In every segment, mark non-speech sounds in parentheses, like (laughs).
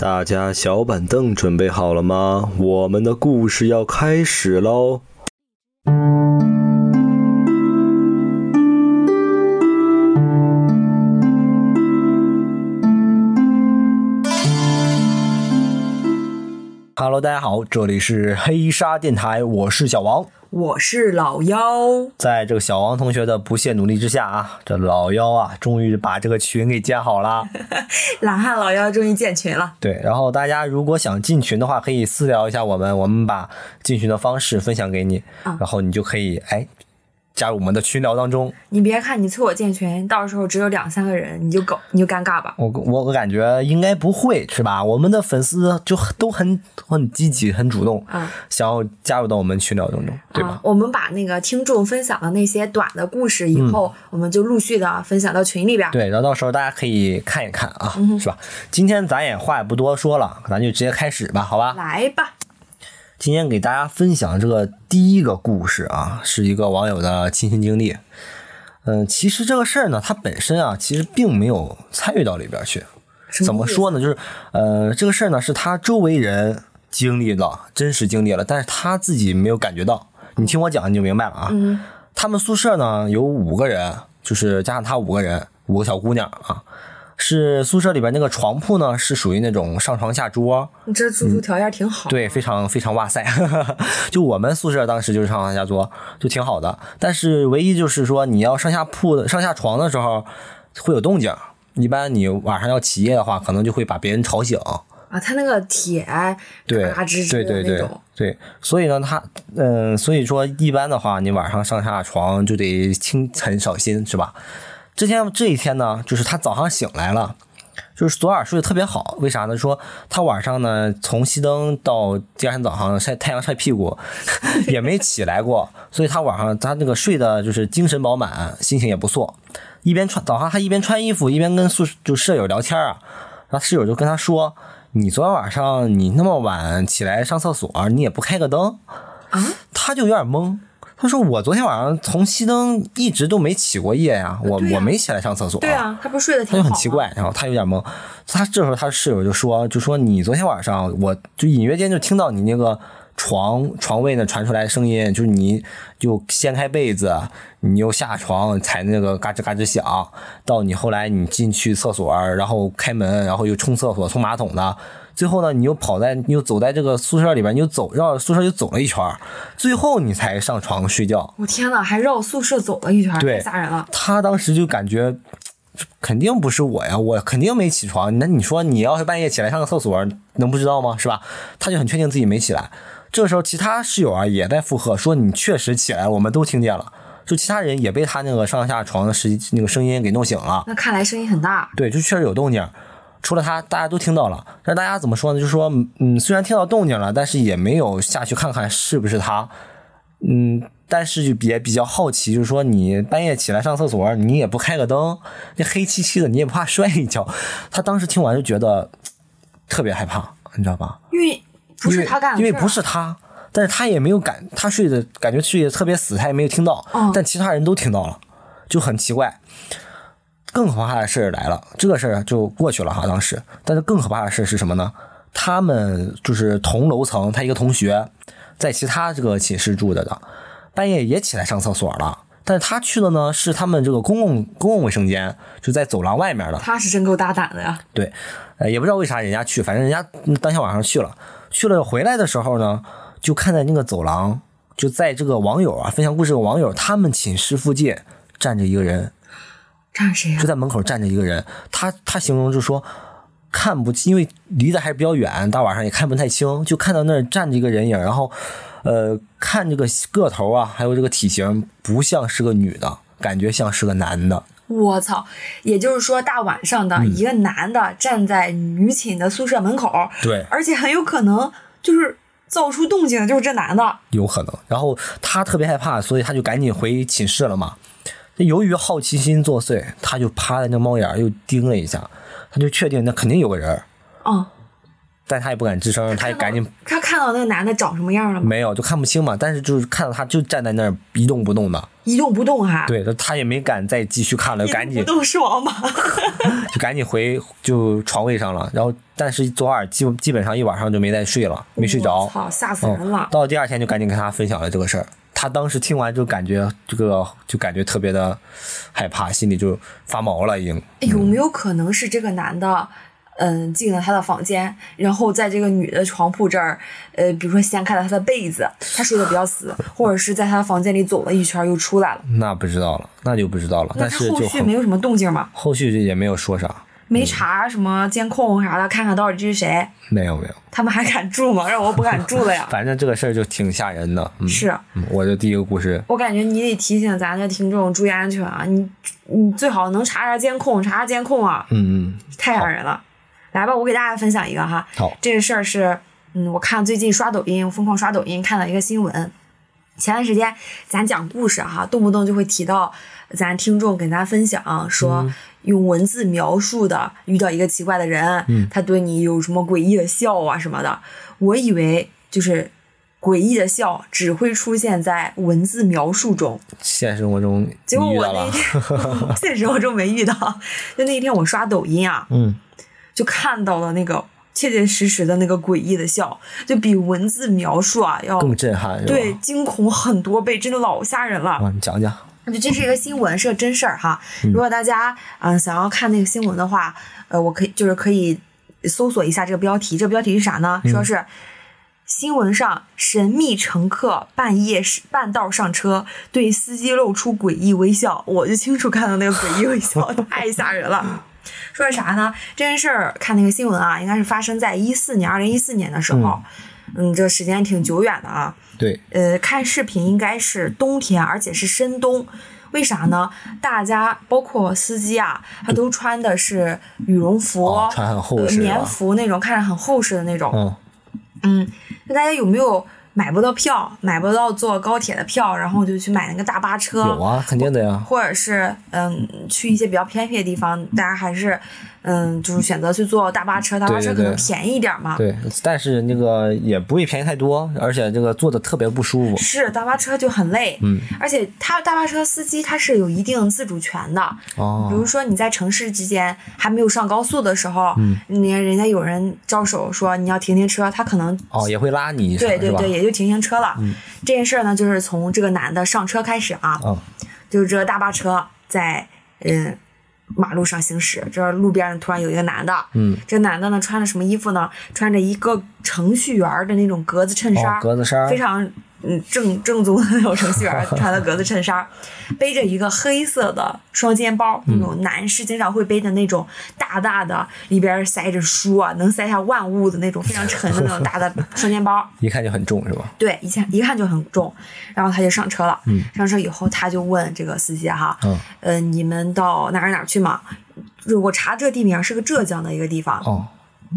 大家小板凳准备好了吗？我们的故事要开始喽！Hello，大家好，这里是黑鲨电台，我是小王。我是老妖，在这个小王同学的不懈努力之下啊，这老妖啊，终于把这个群给建好了。(laughs) 懒汉老妖终于建群了。对，然后大家如果想进群的话，可以私聊一下我们，我们把进群的方式分享给你，然后你就可以哎。加入我们的群聊当中，你别看你催我建群，到时候只有两三个人，你就搞你就尴尬吧。我我我感觉应该不会是吧？我们的粉丝就都很很积极、很主动，嗯，想要加入到我们群聊当中，对吧？我们把那个听众分享的那些短的故事，以后我们就陆续的分享到群里边。对，然后到时候大家可以看一看啊，是吧？今天咱也话也不多说了，咱就直接开始吧，好吧？来吧。今天给大家分享这个第一个故事啊，是一个网友的亲身经历。嗯，其实这个事儿呢，他本身啊，其实并没有参与到里边去。怎么说呢？就是呃，这个事儿呢，是他周围人经历了，真实经历了，但是他自己没有感觉到。你听我讲，你就明白了啊。嗯。他们宿舍呢有五个人，就是加上他五个人，五个小姑娘啊。是宿舍里边那个床铺呢，是属于那种上床下桌。你这住宿条件挺好。对，非常非常哇塞！(laughs) 就我们宿舍当时就是上床下桌，就挺好的。但是唯一就是说，你要上下铺的上下床的时候会有动静。一般你晚上要起夜的话，可能就会把别人吵醒。啊，他那个铁对嘎吱吱的那种。对，所以呢，他嗯，所以说一般的话，你晚上上下床就得清很小心，是吧？之前这一天呢，就是他早上醒来了，就是昨晚睡得特别好。为啥呢？说他晚上呢，从熄灯到第二天早上晒太阳晒屁股，(laughs) 也没起来过，所以他晚上他那个睡的就是精神饱满，心情也不错。一边穿早上他一边穿衣服，一边跟宿就舍友聊天啊。然后室友就跟他说：“你昨天晚上你那么晚起来上厕所，你也不开个灯啊？”他就有点懵。他说：“我昨天晚上从熄灯一直都没起过夜呀，我我没起来上厕所。”对啊，他不睡得他就很奇怪，然后他有点懵。他这时候他室友就说：“就说你昨天晚上，我就隐约间就听到你那个床床位那传出来声音，就是你就掀开被子，你又下床踩那个嘎吱嘎吱响，到你后来你进去厕所，然后开门，然后又冲厕所冲马桶的。”最后呢，你又跑在，你又走在这个宿舍里边，你又走绕宿舍又走了一圈，最后你才上床睡觉。我天呐，还绕宿舍走了一圈，太吓人了。他当时就感觉，肯定不是我呀，我肯定没起床。那你说你要是半夜起来上个厕所，能不知道吗？是吧？他就很确定自己没起来。这个时候，其他室友啊也在附和说你确实起来，我们都听见了。就其他人也被他那个上下床的声那个声音给弄醒了。那看来声音很大。对，就确实有动静。除了他，大家都听到了。但大家怎么说呢？就是说，嗯，虽然听到动静了，但是也没有下去看看是不是他。嗯，但是就也比较好奇，就是说，你半夜起来上厕所，你也不开个灯，那黑漆漆的，你也不怕摔一跤。他当时听完就觉得特别害怕，你知道吧？因为不是他干的，因为不是他，但是他也没有感，他睡的感觉睡得特别死，他也没有听到。但其他人都听到了，就很奇怪。更可怕的事儿来了，这个事儿就过去了哈，当时。但是更可怕的事是什么呢？他们就是同楼层，他一个同学在其他这个寝室住着的，半夜也起来上厕所了。但是他去的呢是他们这个公共公共卫生间，就在走廊外面的。他是真够大胆的呀。对，呃，也不知道为啥人家去，反正人家当天晚上去了，去了回来的时候呢，就看在那个走廊，就在这个网友啊分享故事的网友，他们寝室附近站着一个人。站谁呀？就在门口站着一个人，他他形容就说看不清，因为离得还是比较远，大晚上也看不太清，就看到那儿站着一个人影，然后呃看这个个头啊，还有这个体型，不像是个女的，感觉像是个男的。我操！也就是说，大晚上的一个男的站在女寝的宿舍门口，对，而且很有可能就是造出动静的就是这男的，有可能。然后他特别害怕，所以他就赶紧回寝室了嘛。由于好奇心作祟，他就趴在那猫眼又盯了一下，他就确定那肯定有个人哦，但他也不敢吱声，他也赶紧他看到那个男的长什么样了吗？没有，就看不清嘛。但是就是看到他就站在那儿一动不动的，一动不动哈。对，他也没敢再继续看了，赶紧动不动是王八。就赶紧回就床位上了。然后，但是昨晚基基本上一晚上就没再睡了，没睡着。吓死人了！到第二天就赶紧跟他分享了这个事儿。他当时听完就感觉这个就感觉特别的害怕，心里就发毛了，已经。哎有没有可能是这个男的，嗯，进了他的房间，然后在这个女的床铺这儿，呃，比如说掀开了他的被子，他睡得比较死，(laughs) 或者是在他的房间里走了一圈又出来了？那不知道了，那就不知道了。但是后续没有什么动静吗？后续也没有说啥，没查什么监控啥的，看看到底这是谁？没有没有。他们还敢住吗？让我不敢住了呀！(laughs) 反正这个事儿就挺吓人的。嗯、是嗯我的第一个故事。我感觉你得提醒咱的听众注意安全啊！你你最好能查查监控，查查监控啊！嗯嗯，太吓人了。来吧，我给大家分享一个哈。好这个事儿是，嗯，我看最近刷抖音，疯狂刷抖音，看到一个新闻。前段时间咱讲故事哈，动不动就会提到咱听众给咱分享说，用文字描述的遇到一个奇怪的人，他对你有什么诡异的笑啊什么的。我以为就是诡异的笑只会出现在文字描述中，现实生活中结果我那天 (laughs) 现实生活中没遇到，就那天我刷抖音啊，嗯，就看到了那个切切实实的那个诡异的笑，就比文字描述啊要更震撼？对惊恐很多倍，真的老吓人了。啊，你讲讲。就这是一个新闻，是个真事儿哈。如果大家嗯、呃想要看那个新闻的话，呃，我可以就是可以搜索一下这个标题。这个标题是啥呢？说是新闻上神秘乘客半夜是半道上车，对司机露出诡异微笑，我就清楚看到那个诡异微笑，(laughs) 太吓人了。说是啥呢？这件事儿看那个新闻啊，应该是发生在一四年，二零一四年的时候。嗯，这时间挺久远的啊。对，呃，看视频应该是冬天，而且是深冬。为啥呢？大家包括司机啊，他都穿的是羽绒服、哦穿很厚实呃棉服那种，看着很厚实的那种。嗯，嗯，那大家有没有买不到票，买不到坐高铁的票，然后就去买那个大巴车？有啊，肯定的呀。或者是嗯，去一些比较偏僻的地方，大家还是嗯，就是选择去坐大巴车，大巴车可能便宜一点嘛。对，但是那个也不会便宜太多，而且这个坐的特别不舒服。是大巴车就很累，嗯，而且他大巴车司机他是有一定自主权的，比哦，如说你在城市之间还没有上高速的时候，嗯，你人家有人招手说你要停停车，他可能哦，也会拉你？对对对，也就停行车了。这件事儿呢，就是从这个男的上车开始啊，嗯就是这大巴车在嗯马路上行驶，这路边突然有一个男的，嗯，这个男的呢穿着什么衣服呢？穿着一个程序员的那种格子衬衫哦，，格子衫非常嗯正正宗的那种程序员 (laughs) 穿的格子衬衫，背着一个黑色的双肩包，那种男士经常会背的那种大大的，里边塞着书啊，能塞下万物的那种非常沉的那种大的 (laughs) 双肩包。一看就很重，是吧？对，一看一看就很重，然后他就上车了。上车以后，他就问这个司机哈，嗯呃，你们到哪儿哪儿去嘛？就我查这个地名是个浙江的一个地方。哦，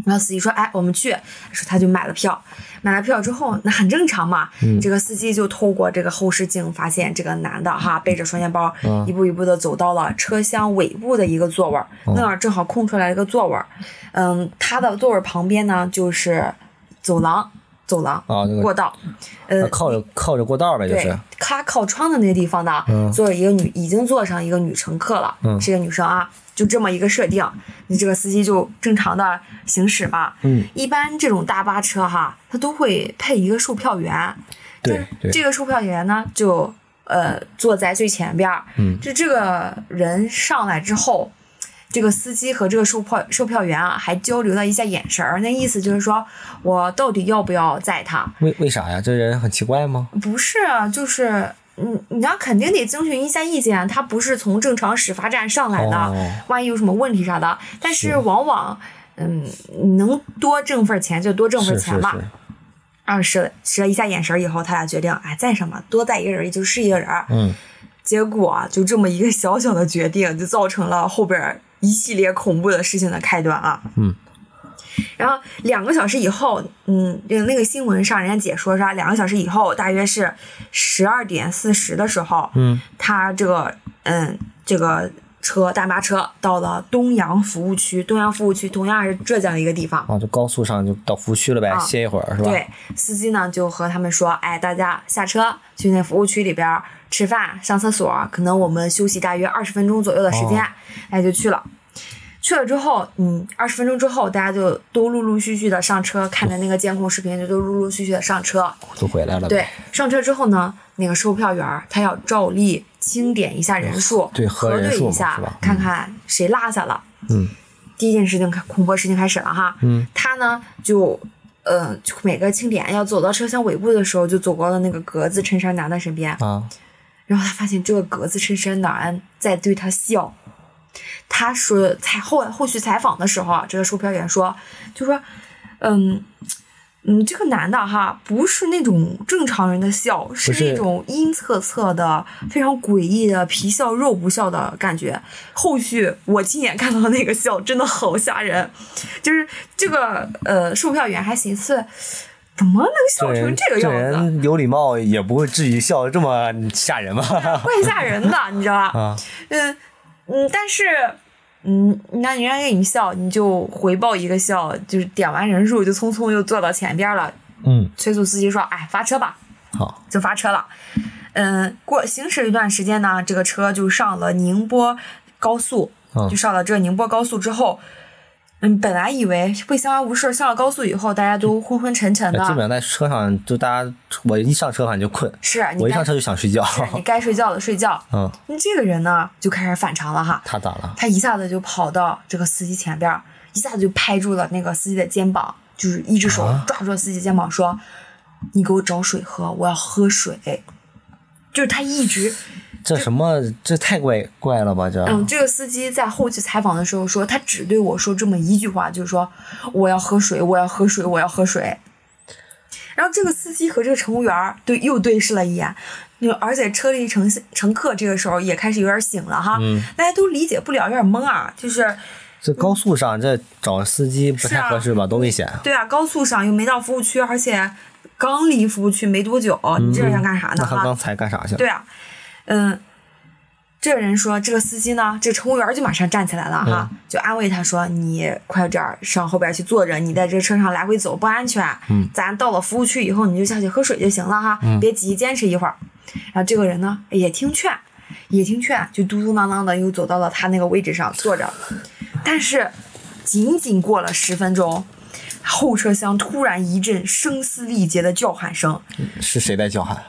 然后司机说：“哎，我们去。”说他就买了票，买了票之后，那很正常嘛。这个司机就透过这个后视镜发现这个男的哈背着双肩包，一步一步的走到了车厢尾部的一个座位儿，那儿正好空出来一个座位儿。嗯，他的座位旁边呢就是走廊，走廊、啊那个过道。呃，靠着靠着过道呗，就是。，他靠窗的那个地方呢，坐着一个女，已经坐上一个女乘客了，嗯是一个女生啊，就这么一个设定，你这个司机就正常的行驶嘛。嗯，一般这种大巴车哈，它都会配一个售票员，对这个售票员呢，就呃坐在最前边儿，嗯就这个人上来之后。这个司机和这个售票售票员啊，还交流了一下眼神儿，那意思就是说我到底要不要载他？为为啥呀？这人很奇怪吗？不是啊，就是嗯，你要肯定得征询一下意见，他不是从正常始发站上来的，哦万一有什么问题啥的。但是往往，嗯，能多挣份钱就多挣份钱吧。啊，使使了一下眼神以后，他俩决定，哎，再什么，多带一个人也就是一个人结果啊就这么一个小小的决定，就造成了后边一系列恐怖的事情的开端啊。嗯。然后两个小时以后，嗯，这个那个新闻上人家解说说，两个小时以后，大约是十二点四十的时候，嗯，他这个嗯这个车大巴车到了东阳服务区，东阳服务区同样是浙江的一个地方。啊，就高速上就到服务区了呗，啊歇一会儿是吧？对，司机呢就和他们说，哎，大家下车去那服务区里边吃饭、上厕所，可能我们休息大约二十分钟左右的时间，哦哎，就去了。去了之后，嗯，二十分钟之后，大家就都陆陆续续的上车，看着那个监控视频，就都陆陆续续的上车。都回来了。对，上车之后呢，那个售票员他要照例清点一下人数，对核对一下，看看谁落下了。嗯，第一件事情开恐怖事情开始了哈。嗯，他呢就呃就每个清点要走到车厢尾部的时候，就走过了那个格子衬衫男的身边，啊，然后他发现这个格子衬衫男在对他笑。他说采后后续采访的时候啊，这个售票员说，就说，嗯。嗯，这个男的哈，不是那种正常人的笑，是是那种阴恻恻的、非常诡异的皮笑肉不笑的感觉。后续我亲眼看到的那个笑，真的好吓人。就是这个呃，售票员还寻思，怎么能笑成这个样子？人有礼貌，也不会至于笑得这么吓人吧？怪吓人的，你知道吧？(laughs) 啊，嗯嗯，但是嗯，那人家给你笑，你就回报一个笑，就是点完人数就匆匆又坐到前边了。嗯，催促司机说：“哎，发车吧。”好，就发车了。嗯，过行驶一段时间呢，这个车就上了宁波高速，嗯就上了这宁波高速之后，嗯，本来以为会相安无事，上了高速以后大家都昏昏沉沉的，基本上在车上就大家，我一上车反正就困，是我一上车就想睡觉。你该睡觉的睡觉。嗯，那这个人呢，就开始反常了哈，他咋了？他一下子就跑到这个司机前边，一下子就拍住了那个司机的肩膀，就是一只手啊抓住了司机肩膀说：“你给我找水喝，我要喝水。”就是他一直，这什么？这太怪怪了吧？这嗯，这个司机在后期采访的时候说，他只对我说这么一句话，就是说我要喝水，我要喝水，我要喝水。然后这个司机和这个乘务员对又对视了一眼，那而且车里乘乘客这个时候也开始有点醒了哈，嗯大家都理解不了，有点懵啊，就是这高速上这找司机不太合适吧？多危险！对啊，高速上又没到服务区，而且刚离服务区没多久，你这是想干啥呢？他刚才干啥去了？对啊，嗯，这人说这个司机呢，这个乘务员就马上站起来了哈，就安慰他说：“你快点儿上后边去坐着，你在这车上来回走不安全。嗯咱到了服务区以后，你就下去喝水就行了哈，别急，坚持一会儿。”然后这个人呢也听劝，也听劝，就嘟嘟囔囔的又走到了他那个位置上坐着，但是仅仅过了十分钟。后车厢突然一阵声嘶力竭的叫喊声，是谁在叫喊？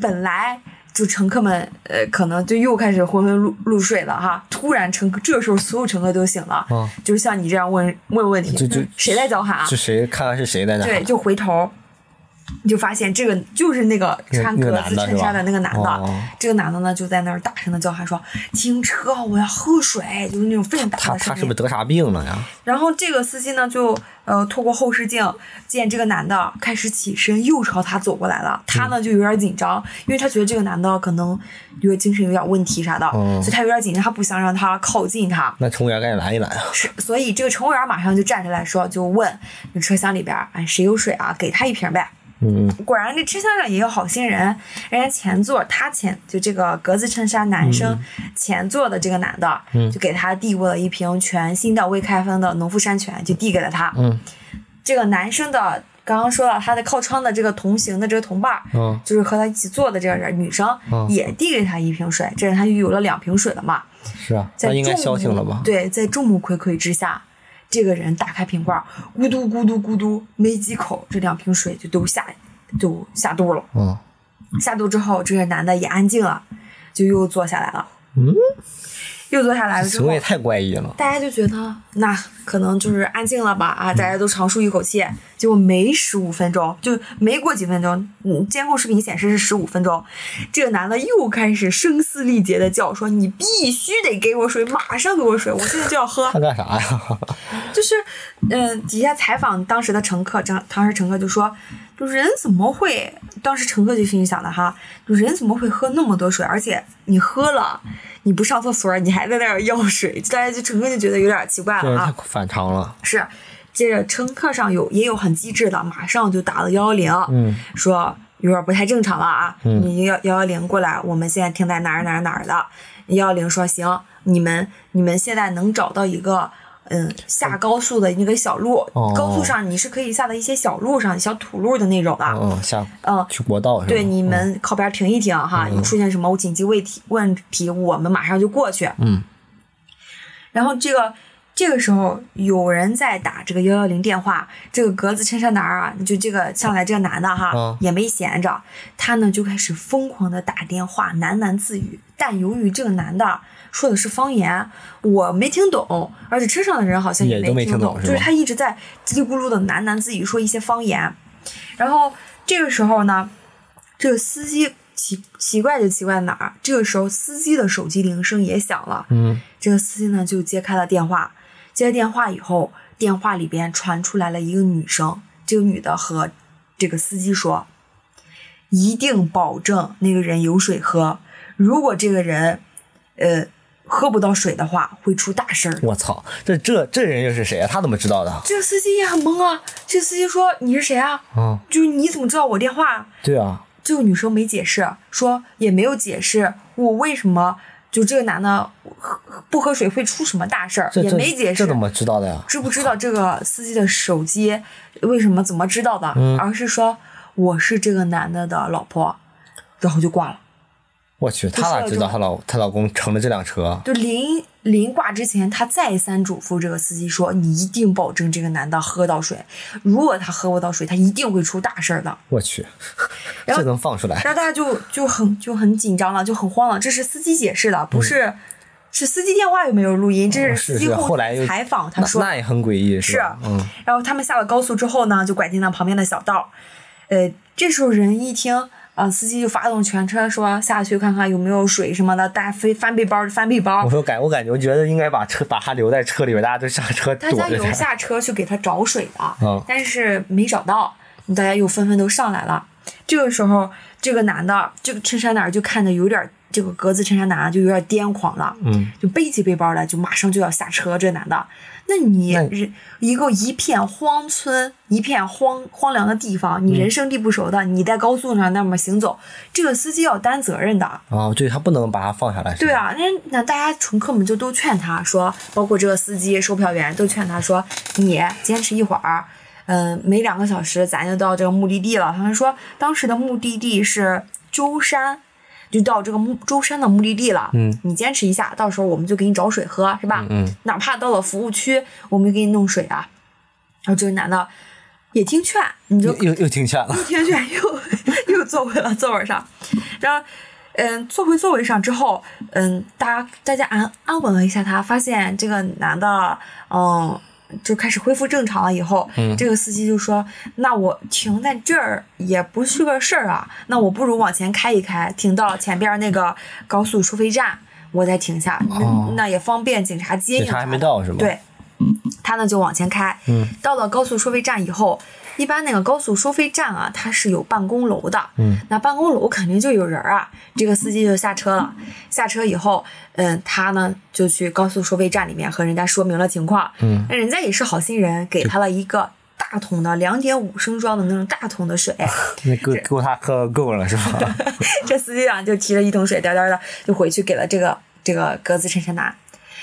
本来就乘客们呃可能就又开始昏昏入入睡了哈，突然乘客这时候所有乘客都醒了，嗯就是像你这样问问问题，就就谁在叫喊啊是？谁？看看是谁在那？对，就回头。你就发现这个就是那个穿格子衬衫的那个男的，这个男的呢就在那儿大声的叫喊说：“停车，我要喝水！”就是那种非常大的声音。他是不是得啥病了呀？然后这个司机呢，就呃透过后视镜见这个男的开始起身，又朝他走过来了。他呢就有点紧张，因为他觉得这个男的可能有点精神有点问题啥的，嗯所以他有点紧张，他不想让他靠近他。那乘务员赶紧拦一拦啊！是，所以这个乘务员马上就站起来说，就问那车厢里边儿，哎，谁有水啊？给他一瓶呗。嗯，果然，这车厢上也有好心人。人家前座，他前就这个格子衬衫男生、前座的这个男的，就给他递过了一瓶全新的未开封的农夫山泉，就递给了他。嗯，这个男生的刚刚说了，他的靠窗的这个同行的这个同伴儿，嗯就是和他一起坐的这个人女生，嗯也递给他一瓶水，这样他就有了两瓶水了嘛。是啊，在那应该众目消停了吧？对，在众目睽睽之下，这个人打开瓶罐，咕嘟咕嘟咕嘟，没几口，这两瓶水就都下就下肚了。嗯，下肚之后，这个男的也安静了，就又坐下来了。嗯，又坐下来了之后行为也，太怪异了。大家就觉得那可能就是安静了吧啊，大家都长舒一口气。结果没十五分钟，就没过几分钟，嗯，监控视频显示是十五分钟，这个男的又开始声嘶力竭的叫说：“你必须得给我水，马上给我水，我现在就要喝。(laughs) ”他干啥呀？就是，嗯、底下采访当时的乘客，当当时乘客就说，就人怎么会？当时乘客就心里想的哈，就人怎么会喝那么多水？而且你喝了，你不上厕所，你还在那儿要水，大家就乘客就觉得有点奇怪了啊。太反常了。是，接着乘客上有也有很机智的，马上就打了幺幺零，嗯，说有点不太正常了啊！嗯你幺幺幺零过来，我们现在停在哪儿哪儿哪儿的。幺幺零说行，你们你们现在能找到一个嗯下高速的那个小路，哦高速上你是可以下到一些小路上、小土路的那种的。嗯嗯，下嗯，去国道是吧？对，你嗯们靠边停一停哈，有出现什么紧急问题问题，我们马上就过去。嗯。然后这个这个时候有人在打这个幺幺零电话，这个格子衬衫男啊，就这个上来这个男的哈，嗯也没闲着，他呢就开始疯狂的打电话喃喃自语，但由于这个男的。说的是方言，我没听懂，而且车上的人好像也没没听懂，听懂就是他一直在叽里咕噜的喃喃自语说一些方言。然后这个时候呢，这个司机奇奇怪就奇怪哪儿？这个时候司机的手机铃声也响了，嗯这个司机呢就接开了电话，接了电话以后，电话里边传出来了一个女生，这个女的和这个司机说，一定保证那个人有水喝，如果这个人，呃。喝不到水的话，会出大事儿。我操，这这这人又是谁啊？他怎么知道的？这个司机也很懵啊。这个司机说：“你是谁啊？嗯，就是你怎么知道我电话啊？”对啊，这个女生没解释，说也没有解释我为什么就这个男的喝不喝水会出什么大事儿，也没解释这怎。么知道的呀？知不知道这个司机的手机为什么怎么知道的？嗯而是说我是这个男的的老婆，然后就挂了。我去，她哪知道她老她老公乘了这辆车？就临临挂之前，她再三嘱咐这个司机说：“你一定保证这个男的喝到水，如果他喝不到水，他一定会出大事儿的。”我去，然 (laughs) 后这能放出来？然后大家就就很就很紧张了，就很慌了。这是司机解释的，不是、是司机电话又没有录音，这是是司机后后来又采访他那说。那也很诡异，是吧？嗯，然后他们下了高速之后呢，就拐进了旁边的小道。呃，这时候人一听，啊、司机就发动全车说下去看看有没有水什么的，大家飞翻背包就翻背包我。说感我感觉我觉得应该把车把他留在车里边，大家都下车大家有。下车去给他找水的，嗯但是没找到，大家又纷纷都上来了。这个时候，这个男的，这个衬衫男就看着有点，这个格子衬衫男就有点癫狂了，嗯，就背起背包来，就马上就要下车。这男的，那你那人一个一片荒村、一片荒荒凉的地方，你人生地不熟的，你在高速上那么行走，这个司机要担责任的。哦，对他不能把他放下来。对，啊，那那大家乘客们就都劝他说，包括这个司机、售票员都劝他说，你坚持一会儿，嗯、没两个小时咱就到这个目的地了。他们说当时的目的地是舟山，就到这个目舟山的目的地了。嗯，你坚持一下，到时候我们就给你找水喝，是吧？嗯，哪怕到了服务区，我们给你弄水啊。然后这个男的也听劝，你就又又又听劝了。又听劝又又坐回了座位上，然后，嗯，坐回座位上之后，嗯，大家大家安安稳了一下他，发现这个男的，嗯，就开始恢复正常了以后，这个司机就说：“那我停在这儿也不是个事儿啊，那我不如往前开一开，停到前边那个高速收费站，我再停下，那哦那也方便警察接应警察还没到是吗？，对，他呢就往前开，嗯到了高速收费站以后，一般那个高速收费站啊，它是有办公楼的，嗯，那办公楼肯定就有人啊。这个司机就下车了，下车以后，嗯，他呢就去高速收费站里面和人家说明了情况，嗯，那人家也是好心人，给他了一个大桶的两点五升装的那种大桶的水，(laughs) 那够够他喝够了是吧？(laughs) 这司机啊就提着一桶水，颠颠的就回去给了这个这个格子衬衫男。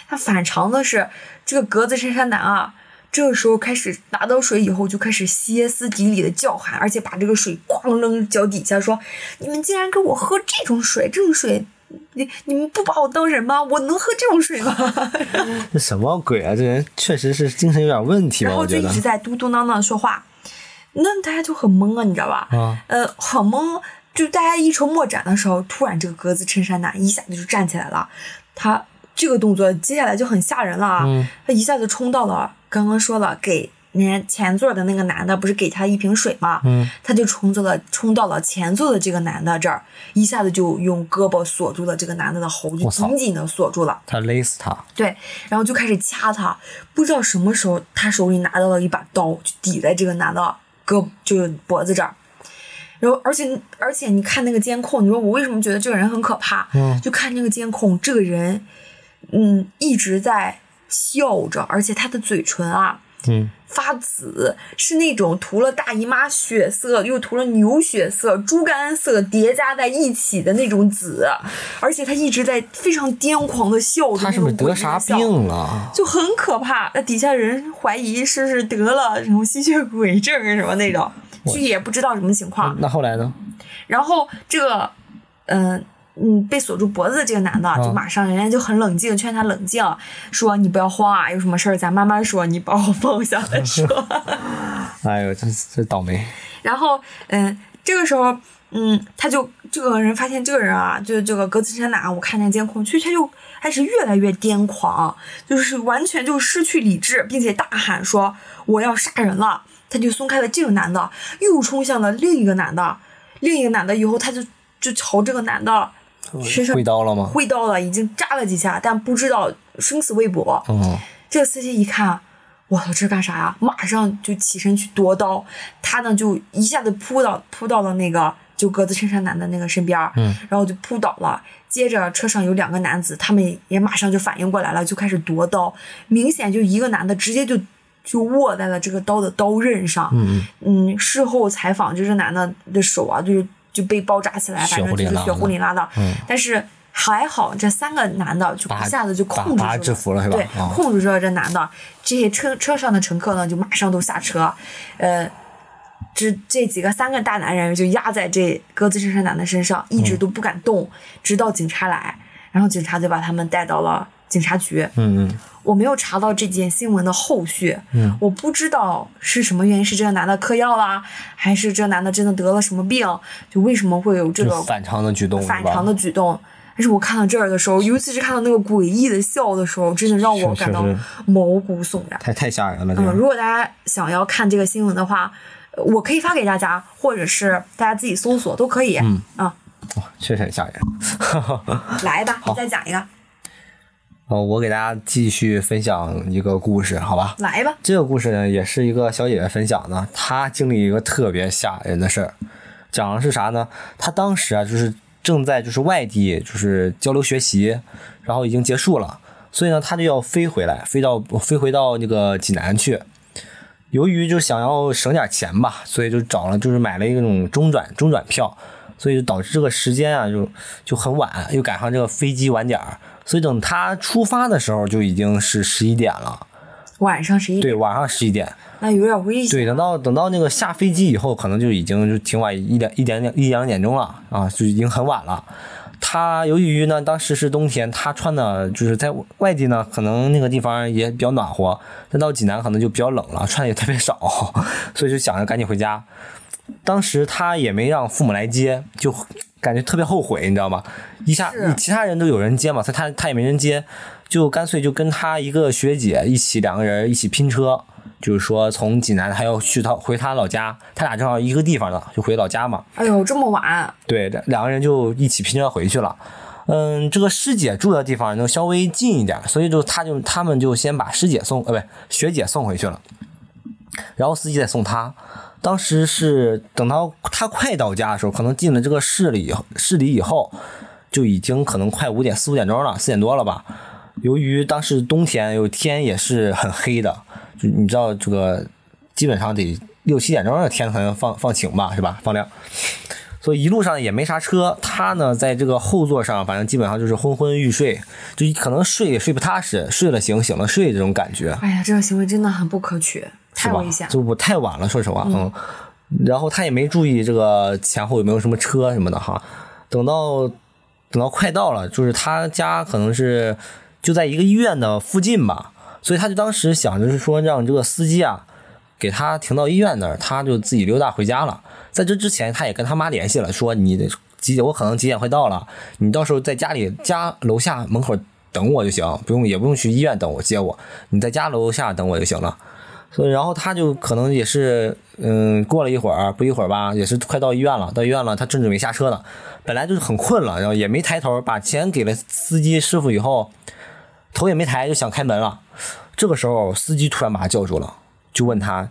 他反常的是，这个格子衬衫男啊，这个时候开始拿到水以后，就开始歇斯底里的叫喊，而且把这个水哐扔脚底下，说：“你们竟然给我喝这种水，这种水，你你们不把我当人吗？我能喝这种水吗？” (laughs) 这什么鬼啊？这人确实是精神有点问题吧？然后就一直在嘟嘟囔囔说话，那大家就很懵啊，你知道吧？嗯，呃，很懵。就大家一筹莫展的时候，突然这个格子衬衫男一下子就站起来了，他这个动作接下来就很吓人了啊！嗯他一下子冲到了，刚刚说了给人家前座的那个男的，不是给他一瓶水吗？嗯，他就冲到了冲到了前座的这个男的这儿，一下子就用胳膊锁住了这个男的的喉，就紧紧的锁住了。他勒死他。对，然后就开始掐他，不知道什么时候他手里拿到了一把刀，就抵在这个男的胳就是脖子这儿。然后，而且而且你看那个监控，你说我为什么觉得这个人很可怕？嗯就看那个监控，这个人，嗯，一直在笑着，而且他的嘴唇啊嗯，发紫，是那种涂了大姨妈血色，又涂了牛血色、猪肝色叠加在一起的那种紫，而且他一直在非常癫狂的笑着，他是不是得啥？病了？就很可怕。那底下人怀疑是是得了什么吸血鬼症什么那种，具体也不知道什么情况。那后来呢？然后这个，嗯、嗯，被锁住脖子的这个男的，就马上人家就很冷静，劝他冷静，说你不要慌啊，有什么事儿咱慢慢说，你把我放下来说。(laughs) 哎呦，这这倒霉。然后，嗯，这个时候，嗯，他就这个人发现这个人啊，就这个格子衫男，我看见监控，其实他就开始越来越癫狂，就是完全就失去理智，并且大喊说我要杀人了。他就松开了这个男的，又冲向了另一个男的，另一个男的以后他就就朝这个男的身上挥刀了吗？挥刀了，已经扎了几下，但不知道生死未卜。嗯，这个司机一看，我操，这是干啥呀？马上就起身去夺刀，他呢就一下子扑到扑到了那个就格子衬衫男的那个身边，嗯，然后就扑倒了。接着车上有两个男子，他们也马上就反应过来了，就开始夺刀。明显就一个男的直接就就握在了这个刀的刀刃上。嗯嗯，事后采访，就这男的的手啊，就是就被包扎起来，反正就是血糊淋拉的。嗯，但是还好，这三个男的就一下子就控制住了，是吧？对，啊控制住了这男的。这些车车上的乘客呢，就马上都下车，呃，这这几个三个大男人就压在这格子衬衫男的身上，一直都不敢动，直到警察来，然后警察就把他们带到了警察局。嗯嗯我没有查到这件新闻的后续，嗯我不知道是什么原因，是这个男的嗑药啦，还是这男的真的得了什么病？就为什么会有这个反常的举动，反常的举动？但是我看到这儿的时候，尤其是看到那个诡异的笑的时候，真的让我感到毛骨悚然。太太吓人了，嗯，如果大家想要看这个新闻的话，呃我可以发给大家，或者是大家自己搜索都可以。嗯啊，确实很吓人。(laughs) 来吧，你再讲一个，哦，我给大家继续分享一个故事，好吧？来吧。这个故事呢，也是一个小姐姐分享的，她经历一个特别吓人的事儿，讲的是啥呢？她当时啊，就是正在就是外地就是交流学习，然后已经结束了，所以呢，她就要飞回来，飞到飞回到那个济南去。由于就想要省点钱吧，所以就找了就是买了一种中转中转票，所以就导致这个时间啊就就很晚，又赶上这个飞机晚点儿，所以等他出发的时候就已经是十一点了。晚上十一对，晚上十一点。那有点危险。对，等到等到那个下飞机以后，可能就已经就挺晚一点一点点一两点钟了啊，就已经很晚了。他由于呢当时是冬天，他穿的就是在外地呢，可能那个地方也比较暖和，但到济南可能就比较冷了，穿的也特别少，所以就想着赶紧回家。当时他也没让父母来接，就感觉特别后悔，你知道吗？一下是其他人都有人接嘛，所以他他也没人接，就干脆就跟他一个学姐一起两个人一起拼车，就是说从济南还要去他回他老家，他俩正好一个地方的，就回老家嘛。哎呦，这么晚，对，两两个人就一起拼车回去了。嗯，这个师姐住的地方能稍微近一点，所以就他就他们就先把师姐送呃不对学姐送回去了，然后司机再送他。当时是等到他快到家的时候，可能进了这个市里市里以后，就已经可能快五点四五点钟了，四点多了吧。由于当时冬天，有天也是很黑的，就你知道这个基本上得六七点钟的天才能放放晴吧，是吧？放亮。所以一路上也没啥车，他呢在这个后座上，反正基本上就是昏昏欲睡，就可能睡也睡不踏实，睡了醒，醒了睡这种感觉。哎呀，这个行为真的很不可取，太危险？就不太晚了，说实话，嗯。然后他也没注意这个前后有没有什么车什么的哈。等到等到快到了，就是他家可能是就在一个医院的附近吧，所以他就当时想着是说让这个司机啊给他停到医院那儿，他就自己溜达回家了。在这之前，他也跟他妈联系了，说你的几点我可能几点会到了，你到时候在家里家楼下门口等我就行，不用也不用去医院等我接我，你在家楼下等我就行了。所以，然后他就可能也是，嗯，过了一会儿，不一会儿吧，也是快到医院了。到医院了，他正准备下车呢，本来就是很困了，然后也没抬头，把钱给了司机师傅以后，头也没抬就想开门了。这个时候，司机突然把他叫住了，就问他：“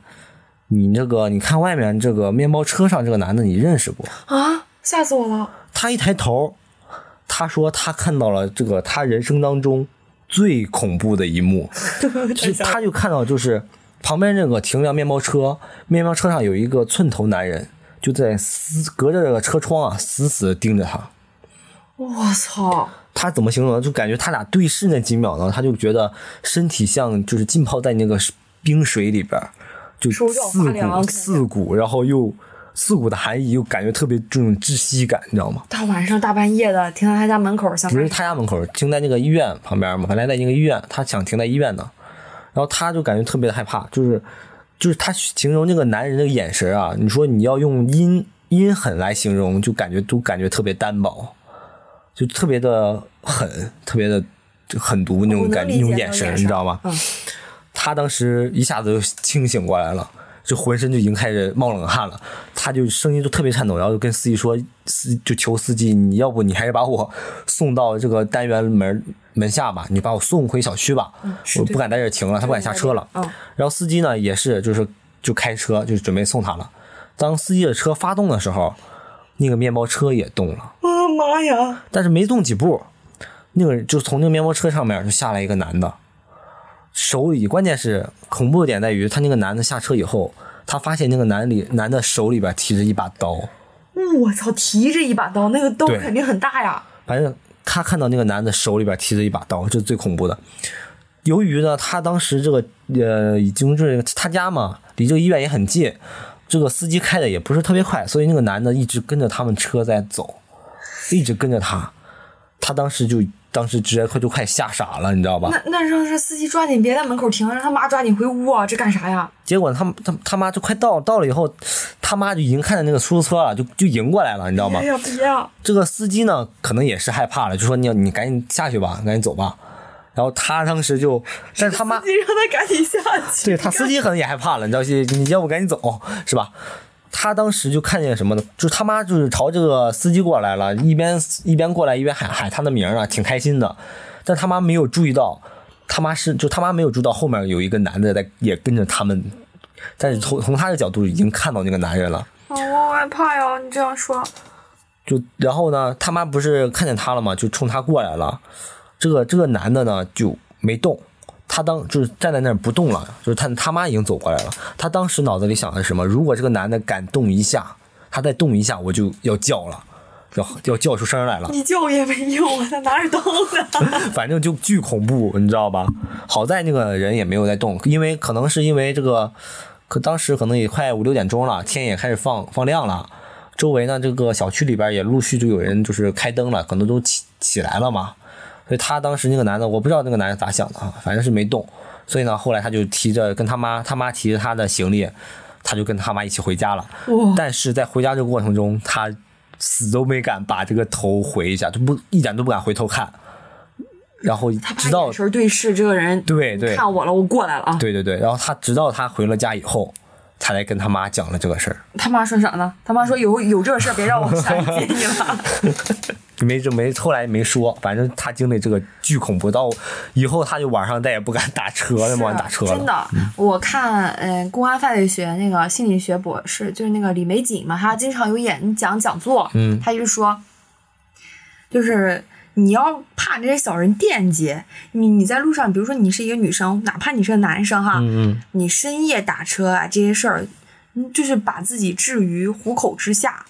你这个，你看外面这个面包车上这个男的，你认识不？”啊，吓死我了！他一抬头，他说他看到了这个他人生当中最恐怖的一幕，(laughs) 就是他就看到就是旁边这个停辆面包车，面包车上有一个寸头男人，就在死隔着这个车窗啊，死死的盯着他。我操！他怎么形容呢？就感觉他俩对视那几秒呢，他就觉得身体像就是浸泡在那个冰水里边儿，就刺骨刺骨，然后又刺骨的寒意，又感觉特别这种窒息感，你知道吗？大晚上大半夜的停在他家门口，想不是他家门口，停在那个医院旁边嘛，本来在那个医院，他想停在医院呢，然后他就感觉特别的害怕，就是就是他形容那个男人那个眼神啊，你说你要用阴阴狠来形容，就感觉都感觉特别单薄，就特别的狠，特别的就狠毒那种感觉，那种眼神，你知道吗？嗯，他当时一下子就清醒过来了，就浑身就已经开始冒冷汗了，他就声音就特别颤抖，然后就跟司机说，司就求司机，你要不你还是把我送到这个单元门门下吧，你把我送回小区吧，我不敢在这停了，他不敢下车了。嗯，然后司机呢也是就是就开车就准备送他了，当司机的车发动的时候，那个面包车也动了。啊妈呀！但是没动几步，那个就从那个面包车上面就下来一个男的，手里关键是恐怖的点在于，他那个男的下车以后，他发现那个男里男的手里边提着一把刀，我操，提着一把刀，那个刀肯定很大呀。反正他看到那个男的手里边提着一把刀，这是最恐怖的。由于呢，他当时这个呃已经是他家嘛，离这个医院也很近，这个司机开的也不是特别快，所以那个男的一直跟着他们车在走，一直跟着他。他当时就当时直接快就快吓傻了，你知道吧？那那让这司机抓紧别在门口停，让他妈抓紧回屋啊！这干啥呀？结果他他他妈就快到到了以后，他妈就已经看见那个出租车了，就就迎过来了，你知道吗哎？呀，别呀！这个司机呢，可能也是害怕了，就说你你赶紧下去吧，赶紧走吧。然后他当时就，但是他妈司机让他赶紧下去。对他司机可能也害怕了，你知道，你要不赶紧走是吧？他当时就看见什么呢？就是他妈就是朝这个司机过来了，一边一边过来一边喊喊他的名儿啊，挺开心的。但他妈没有注意到，他妈是就他妈没有注意到后面有一个男的在也跟着他们，但是从从他的角度已经看到那个男人了。啊，我害怕呀！你这样说，就然后呢，他妈不是看见他了吗？就冲他过来了。这个这个男的呢就没动，他当就是站在那儿不动了，就是他他妈已经走过来了。他当时脑子里想的是什么？如果这个男的敢动一下，他再动一下，我就要叫了，要要叫出声来了。你叫也没用啊，他拿着刀呢。(laughs) 反正就巨恐怖，你知道吧？好在那个人也没有在动，因为可能是因为这个，可当时可能也快五六点钟了，天也开始放放亮了，周围呢这个小区里边也陆续就有人就是开灯了，可能都起起来了嘛。所以他当时那个男的，我不知道那个男的咋想的啊，反正是没动。所以呢，后来他就提着跟他妈，他妈提着他的行李，他就跟他妈一起回家了。哇但是在回家这个过程中，他死都没敢把这个头回一下，就不一点都不敢回头看。然后他直到怕眼神对视，这个人对对看我了，我过来了啊。对对对，然后他直到他回了家以后，他才跟他妈讲了这个事儿。他妈说啥呢？他妈说有有这事儿，别让我下去接你了。(laughs) 没就没后来没说，反正他经历这个巨恐怖，到以后他就晚上再也不敢打车，那么晚打车了。真的，我看嗯、呃公安犯罪学那个心理学博士，就是那个李玫瑾嘛，他经常有演讲讲座，嗯。他就说，就是你要怕这些小人惦记你，你在路上，比如说你是一个女生，哪怕你是个男生哈，嗯嗯，你深夜打车啊这些事儿，嗯，就是把自己置于虎口之下，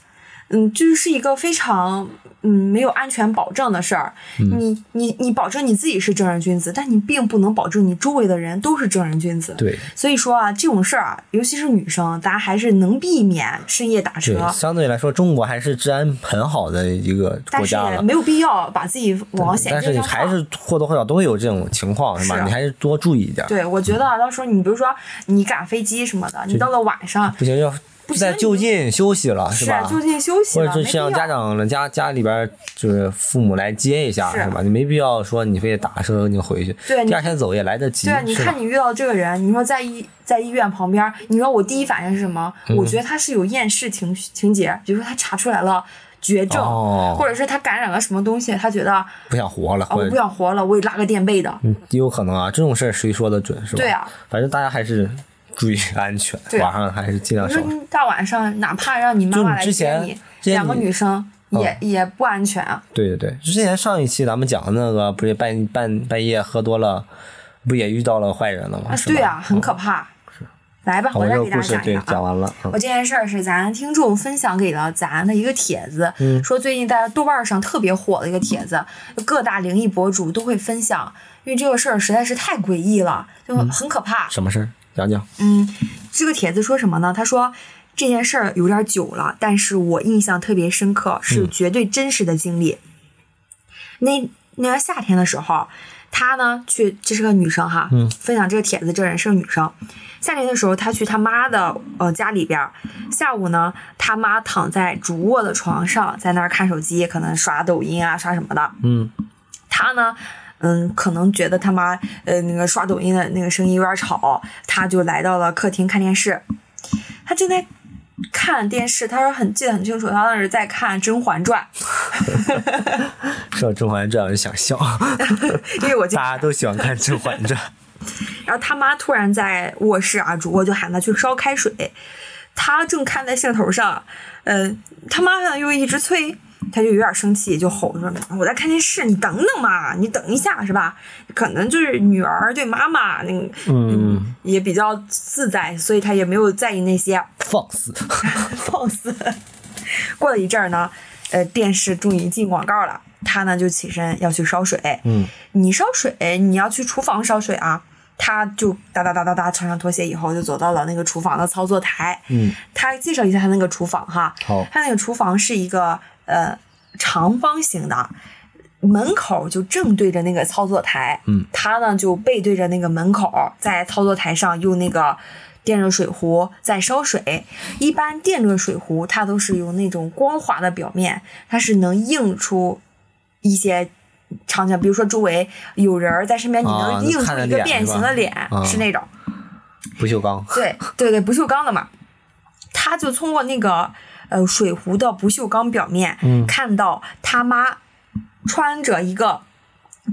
嗯，就是是一个非常嗯没有安全保障的事儿。你你你保证你自己是正人君子，但你并不能保证你周围的人都是正人君子。对所以说啊，这种事儿啊，尤其是女生，大家还是能避免深夜打对，车，相对来说，中国还是治安很好的一个但是国家了。也没有必要把自己往险但是。还是或多或少都会有这种情况，是吧？是你还是多注意一点。对，我觉得啊，到时候你比如说你赶飞机什么的，你到了晚上不行，要不行在就近休息了，是吧？就近休息了，或者没必要是让家长家家里边就是父母来接一下，是是吧？你没必要说你非得打车你回去，对第二天走也来得及，对啊，你看你遇到这个人，你说在医在医院旁边，你说我第一反应是什么？嗯我觉得他是有厌世情情节，比如说他查出来了绝症，哦或者是他感染了什么东西，他觉得啊不想活了，我不想活了，我也拉个垫背的。嗯也有可能啊，这种事儿谁说的准是吧？对啊，反正大家还是注意安全，晚上还是尽量少。大晚上，哪怕让你妈妈来接你，前之前两个女生也、也不安全啊。对对对，之前上一期咱们讲的那个，不是半半半夜喝多了，不也遇到了坏人了吗？对啊，很可怕。是来吧，我再给大家讲一个啊。讲完了，嗯我这件事儿是咱听众分享给了咱的一个帖子，说最近在豆瓣上特别火的一个帖子，各大灵异博主都会分享，因为这个事儿实在是太诡异了，就很很可怕。什么事儿？讲讲。嗯，这个帖子说什么呢？他说这件事儿有点久了，但是我印象特别深刻，是绝对真实的经历。那那年夏天的时候，她呢去，这是个女生哈，嗯分享这个帖子这人是个女生。夏天的时候，她去她妈的呃家里边儿，下午呢，她妈躺在主卧的床上，在那儿看手机，可能刷抖音啊，刷什么的。嗯他呢，嗯，可能觉得他妈呃那个刷抖音的那个声音有点吵，他就来到了客厅看电视。他正在看电视，他说很记得很清楚，他当时在看《甄嬛传 (laughs) 说《甄嬛传》我就想笑，(laughs)》，因为我 (laughs) 大家都喜欢看《甄嬛传》。然后他妈突然在卧室啊，主卧就喊他去烧开水，他正看在兴头上，嗯、他妈呢又一直催，他就有点生气，就吼说：“我在看电视，你等等嘛，你等一下是吧？”可能就是女儿对妈妈那个嗯，也比较自在，所以他也没有在意那些放肆。(laughs) 放肆。过了一阵儿呢，呃，电视终于进广告了，他呢就起身要去烧水。嗯，你烧水，你要去厨房烧水啊。他就哒哒哒哒哒穿上拖鞋以后，就走到了那个厨房的操作台。嗯，他介绍一下他那个厨房哈。好他那个厨房是一个呃长方形的，门口就正对着那个操作台。嗯，他呢就背对着那个门口，在操作台上用那个电热水壶在烧水。一般电热水壶它都是有那种光滑的表面，它是能映出一些。场景，比如说周围有人在身边，你啊能映出一个变形的脸，啊是那种。不锈钢。对对对，不锈钢的嘛，他就通过那个呃水壶的不锈钢表面，嗯看到他妈穿着一个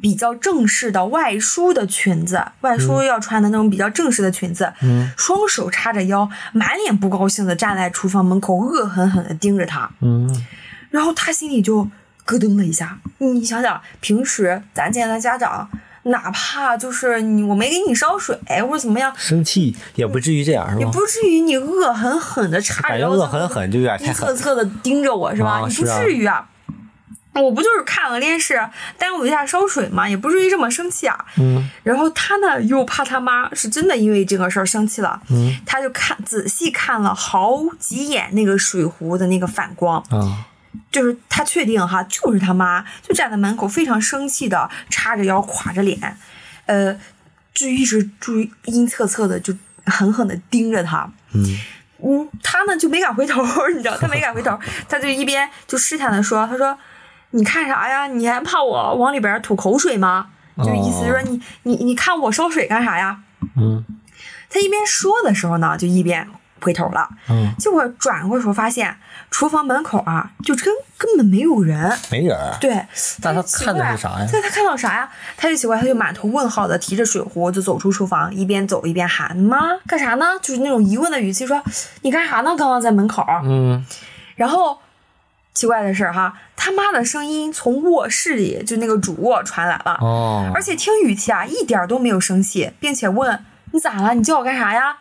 比较正式的外梳的裙子，外梳要穿的那种比较正式的裙子，嗯双手叉着腰，满脸不高兴的站在厨房门口，恶狠狠的盯着他。嗯然后他心里就咯噔了一下。你想想，平时咱见的家长，哪怕就是你我没给你烧水或者怎么样，生气也不至于这样是吧？也不至于你恶狠狠的插着腰，恶狠狠就有点阴太狠。恻恻的盯着我是吧？你不至于啊。我不就是看了电视，耽误一下烧水嘛，也不至于这么生气啊。嗯然后他呢，又怕他妈是真的因为这个事儿生气了，嗯他就看仔细看了好几眼那个水壶的那个反光，啊就是他确定哈，就是他妈，就站在门口非常生气的叉着腰垮着脸，呃，就一直注意阴恻恻的就狠狠的盯着他。嗯嗯，他呢就没敢回头，你知道，他没敢回头，他就一边就试探的说，他说：“你看啥呀？你还怕我往里边吐口水吗？”就意思是说你你你看我烧水干啥呀？嗯他一边说的时候呢，就一边回头了。嗯，结果转过头发现厨房门口啊，就根根本没有人。没人。对，但他看的怪是啥呀对，他看到啥呀？他就奇怪，他就满头问号的提着水壶就走出厨房，一边走一边喊：“妈，干啥呢？”就是那种疑问的语气说：“你干啥呢？刚刚在门口。嗯然后奇怪的是哈，他妈的声音从卧室里就那个主卧传来了，哦而且听语气啊一点都没有生气，并且问：“你咋了？你叫我干啥呀？”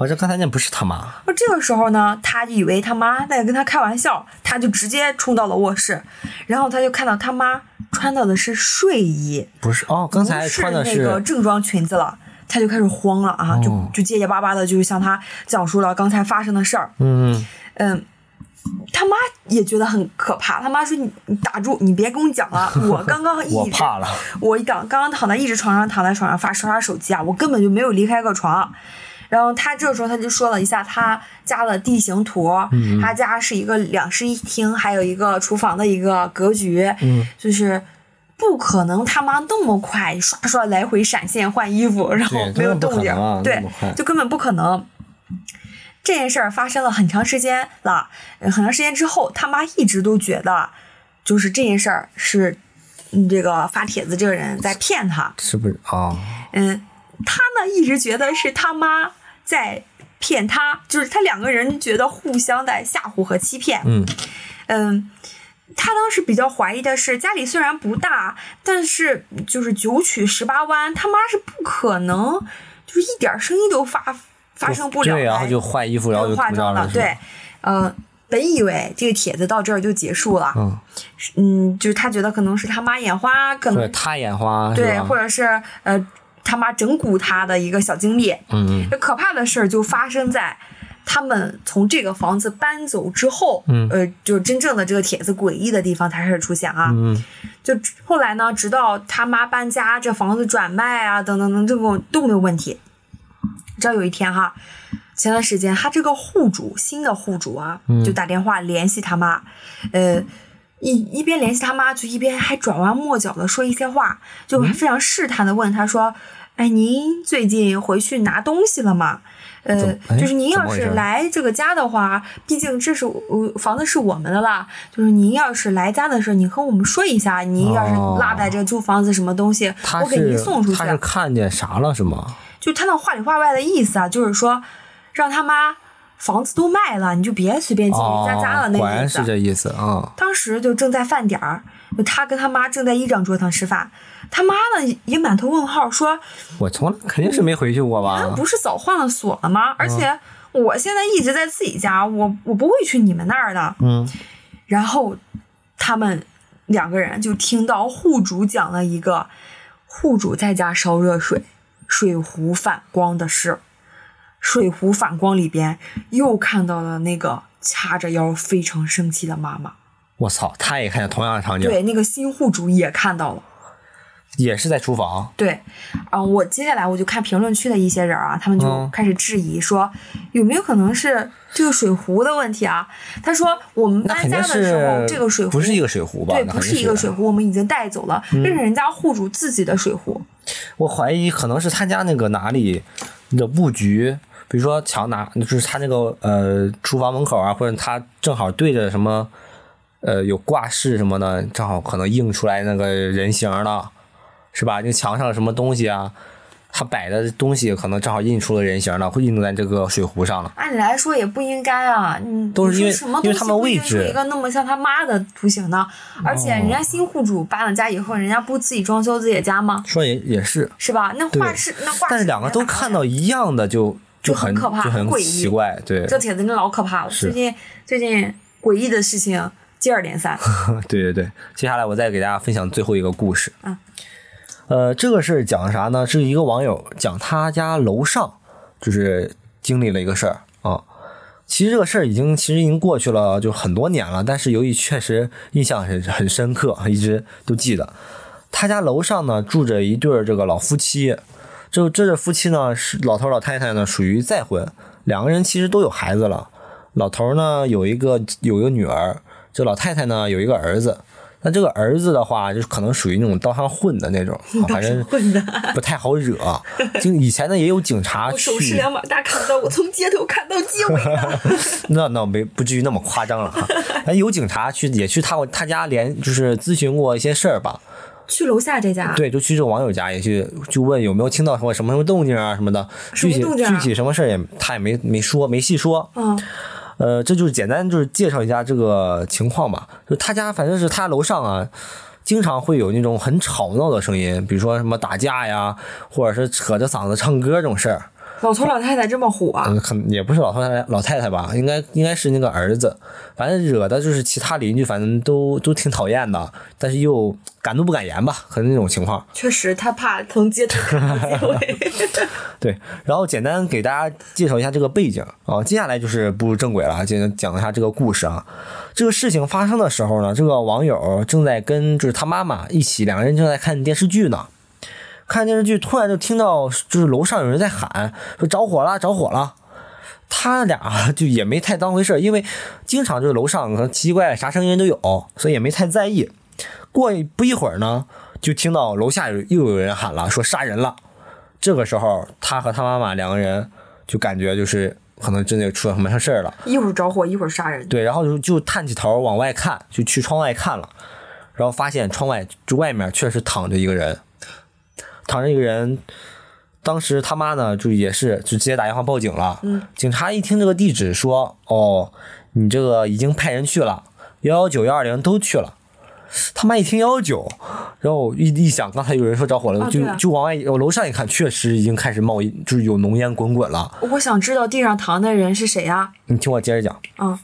好像刚才那不是他妈。而这个时候呢，他以为他妈在跟他开玩笑，他就直接冲到了卧室，然后他就看到他妈穿到的是睡衣，不是哦，刚才穿的那个正装裙子了，他就开始慌了啊，哦就就结结巴巴的就是向他讲述了刚才发生的事儿。嗯嗯，他妈也觉得很可怕，他妈说你你打住，你别跟我讲了，(laughs) 我刚刚一直我怕了。我刚刚刚躺在一直床上，躺在床上发刷刷手机啊，我根本就没有离开过床。然后他这时候他就说了一下他家的地形图，嗯他家是一个两室一厅，还有一个厨房的一个格局，嗯就是不可能他妈那么快刷刷来回闪现换衣服，然后没有动静，啊对就根本不可能。这件事儿发生了很长时间了，呃很长时间之后，他妈一直都觉得，就是这件事儿是，嗯，这个发帖子这个人在骗他。是不是哦？嗯，他呢一直觉得是他妈在骗他，就是他两个人觉得互相在吓唬和欺骗。嗯嗯，他当时比较怀疑的是，家里虽然不大，但是就是九曲十八弯，他妈是不可能就是一点声音都发发生不了对，然后就换衣服，然后就化妆了。对，呃，本以为这个帖子到这儿就结束了，嗯，嗯，就是他觉得可能是他妈眼花，可能他眼花，对，或者是呃他妈整蛊他的一个小经历。嗯可怕的事儿就发生在他们从这个房子搬走之后，嗯呃，就真正的这个帖子诡异的地方才开始出现啊。嗯就后来呢，直到他妈搬家，这房子转卖啊，等等等，这个都没有问题。直到有一天哈，前段时间他这个户主新的户主啊，嗯就打电话联系他妈，呃。一一边联系他妈，就一边还转弯抹角的说一些话，就非常试探的问他说：“哎，您最近回去拿东西了吗？呃就是您要是来这个家的话，毕竟这是呃房子是我们的啦。就是您要是来家的时候，你和我们说一下，您要是哦落在这租房子什么东西，他我给您送出去他。是看见啥了是吗？就他那话里话外的意思啊，就是说让他妈房子都卖了，你就别随便进人家家了，哦，那个意思果然是。这意思啊。当时就正在饭点儿，就他跟他妈正在一张桌上吃饭，他妈呢也满头问号说我从来肯定是没回去过：“吧咱？不是早换了锁了吗？而且我现在一直在自己家，我我不会去你们那儿的。”嗯，然后他们两个人就听到户主讲了一个户主在家烧热水，水壶反光的事。水壶反光里边又看到了那个掐着腰非常生气的妈妈。我操，他也看见同样的场景，对，那个新户主也看到了。也是在厨房。对，啊、我接下来我就看评论区的一些人啊，他们就嗯开始质疑说，有没有可能是这个水壶的问题啊？他说我们搬家的时候，这个水壶不是一个水壶吧？对，不是一个水壶，我们已经带走了，这是人家户主自己的水壶。我怀疑可能是他家那个哪里的布局，比如说墙哪，就是他那个呃厨房门口啊，或者他正好对着什么呃有挂饰什么的，正好可能映出来那个人形了，是吧？那墙上什么东西啊，他摆的东西可能正好印出了人形了，会印在这个水壶上了。按理来说也不应该啊，你都是因为什么因为他们东西会位置印出一个那么像他妈的图形呢？而且人家新户主搬了家以后，人家不自己装修自己的家吗？说也也是，是吧？那画对室那画室，但是两个都看到一样的就就很很可怕就很很诡异奇怪，对这帖子真老可怕了。最近最近诡异的事情接二连三。(laughs) 对对对，接下来我再给大家分享最后一个故事。嗯，呃，这个事儿讲啥呢？是一个网友讲他家楼上就是经历了一个事儿啊。其实这个事儿已经其实已经过去了就很多年了，但是由于确实印象很很深刻，一直都记得。他家楼上呢住着一对儿这个老夫妻，这这对夫妻呢是老头老太太呢属于再婚，两个人其实都有孩子了。老头呢有一个有一个女儿，这老太太呢有一个儿子。那这个儿子的话，就是可能属于那种道上混的那种，(laughs) 啊反正混的。不太好惹。(laughs) 就以前呢也有警察我手持，两把大砍刀，我从街头砍到街尾的。(laughs) 那那没不至于那么夸张了哈。哎，有警察去也去他他家连就是咨询过一些事儿吧。去楼下这家，对，就去这个网友家也去就问有没有听到什么什么什么动静啊什么的，具体具体什么事儿也他也没没说没细说。嗯，呃，这就是简单就是介绍一下这个情况吧。就他家反正是他楼上啊，经常会有那种很吵闹的声音，比如说什么打架呀，或者是扯着嗓子唱歌这种事儿。老头老太太这么虎啊？嗯，可能也不是老太太老太太吧，应该应该是那个儿子，反正惹的就是其他邻居，反正都都挺讨厌的，但是又敢怒不敢言吧，可能那种情况。(laughs) 确实，他怕从街头。(laughs) 对，然后简单给大家介绍一下这个背景啊，接下来就是步入正轨了，接着讲一下这个故事啊。这个事情发生的时候呢，这个网友正在跟就是他妈妈一起，两个人正在看电视剧呢。看电视剧，突然就听到就是楼上有人在喊说着火了，着火了。他俩就也没太当回事，因为经常就是楼上可能奇怪啥声音都有，所以也没太在意。过不一会儿呢，就听到楼下又有人喊了，说杀人了。这个时候，他和他妈妈两个人就感觉就是可能真的出了什么事儿了，一会儿着火，一会儿杀人。对，然后就就探起头往外看，就去窗外看了，然后发现窗外就外面确实躺着一个人，躺着一个人。当时他妈呢，就也是就直接打电话报警了。嗯，警察一听这个地址，说：“哦，你这个已经派人去了，幺幺九幺二零都去了。”他妈一听幺幺九，然后一一想，刚才有人说着火了，就就往外我楼上一看，确实已经开始冒，就是有浓烟滚滚了。我想知道地上躺的人是谁呀、你听我接着讲，嗯，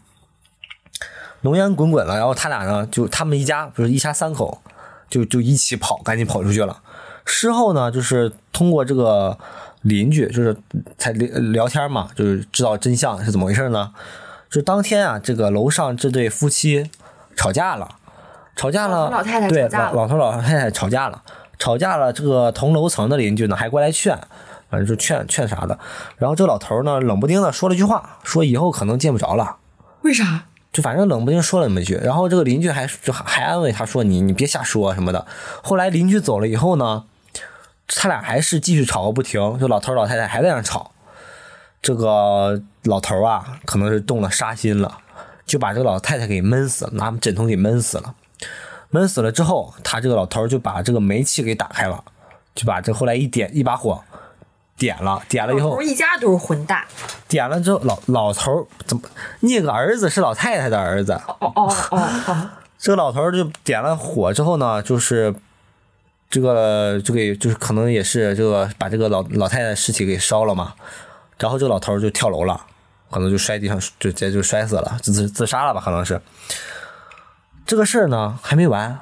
浓烟滚滚了，然后他俩呢，就他们一家不是一家三口，就就一起跑，赶紧跑出去了。事后呢，就是通过这个邻居，就是才聊聊天嘛，就是知道真相是怎么回事呢？就当天啊，这个楼上这对夫妻吵架了，吵架了，老太太对吵架了老老头老太太吵架了，吵架了。这个同楼层的邻居呢，还过来劝，反正就劝劝啥的。然后这个老头呢，冷不丁的说了句话，说以后可能见不着了。为啥？就反正冷不丁说了那么一句，然后这个邻居还就还安慰他说你你别瞎说什么的。后来邻居走了以后呢，他俩还是继续吵个不停，就老头老太太还在那吵。这个老头啊，可能是动了杀心了，就把这个老太太给闷死了，拿枕头给闷死了。闷死了之后，他这个老头就把这个煤气给打开了，就把这后来一点一把火点了，点了以后，一家都是混蛋。点了之后，老老头儿怎么那个儿子是老太太的儿子，哦哦哦哦，(laughs) 这个老头儿就点了火之后呢，就是这个就给就是可能也是这个把这个老老太太尸体给烧了嘛，然后这个老头就跳楼了，可能就摔地上就直接就摔死了，自自自杀了吧，可能是。这个事儿呢还没完，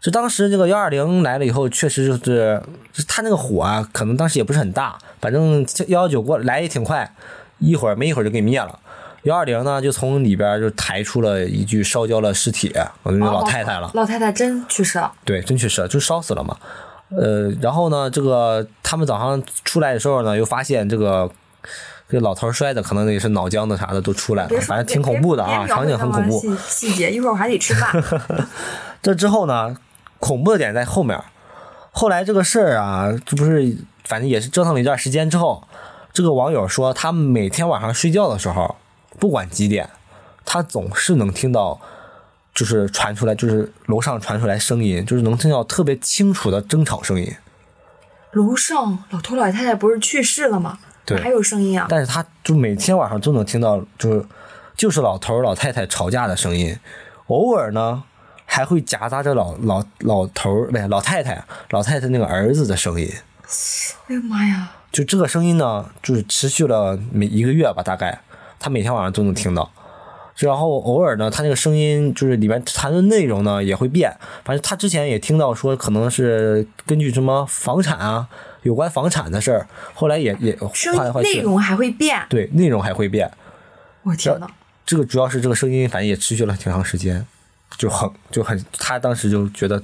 就当时这个幺二零来了以后，确实就是他那个火啊，可能当时也不是很大，反正幺幺九过来也挺快，一会儿没一会儿就给灭了。幺二零呢，就从里边就抬出了一具烧焦了尸体，我就那老太太了。老太太真去世了。对，真去世了，就烧死了嘛。呃，然后呢，这个他们早上出来的时候呢，又发现这个这个老头摔的，可能也是脑浆子啥的都出来了反正挺恐怖的啊，场景很恐怖。细细节，一会儿我还得吃饭。(laughs) 这之后呢，恐怖的点在后面。后来这个事儿啊，这不是反正也是折腾了一段时间之后，这个网友说，他每天晚上睡觉的时候，不管几点，他总是能听到，就是传出来，就是楼上传出来声音，就是能听到特别清楚的争吵声音。楼上老头老太太不是去世了吗？对还有声音啊。但是他就每天晚上都能听到，就是就是老头儿老太太吵架的声音，偶尔呢还会夹杂着老老老头儿不对老太太老太太那个儿子的声音。哎呀妈呀！就这个声音呢，就是持续了每一个月吧，大概他每天晚上都能听到。然后偶尔呢，他那个声音就是里面谈论内容呢也会变。反正他之前也听到说，可能是根据什么房产啊，有关房产的事儿，后来也也声换来换去，内容还会变。对内容还会变。我天呐，这个主要是这个声音，反正也持续了挺长时间，就很就很，他当时就觉得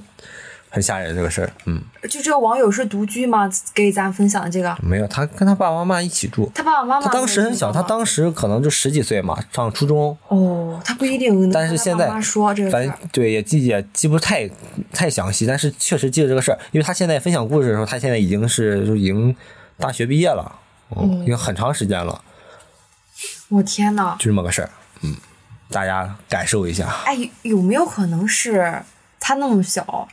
很吓人这个事儿。嗯，就这个网友是独居吗？给咱分享的这个，没有，他跟他爸爸妈妈一起住。他爸爸妈妈他当时很小，他当时可能就十几岁嘛，上初中。哦，他不一定但是现在说这个对也记也记不太太详细，但是确实记得这个事儿，因为他现在分享故事的时候，他现在已经是就已经大学毕业了，嗯，已经很长时间了，我天呐，就这么个事儿，嗯，大家感受一下。哎，有没有可能是他那么小，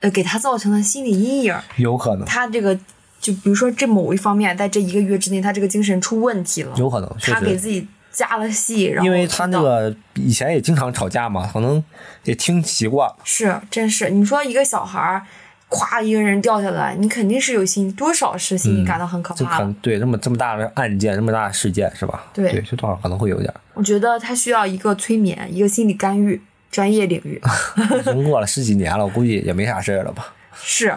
呃，给他造成了心理阴影？有可能，他这个就比如说这某一方面，在这一个月之内，他这个精神出问题了，有可能，他给，自己加了戏，然后因为他那个以前也经常吵架嘛，可能也听习惯了。是真是，你说一个小孩儿，咵一个人掉下来，你肯定是有心，多少是心里感到很可怕对这么这么大的案件，这么大的事件是吧？对对，这多少可能会有点。我觉得他需要一个催眠，一个心理干预，专业领域 (laughs) 已经过了十几年了，我估计也没啥事儿了吧。是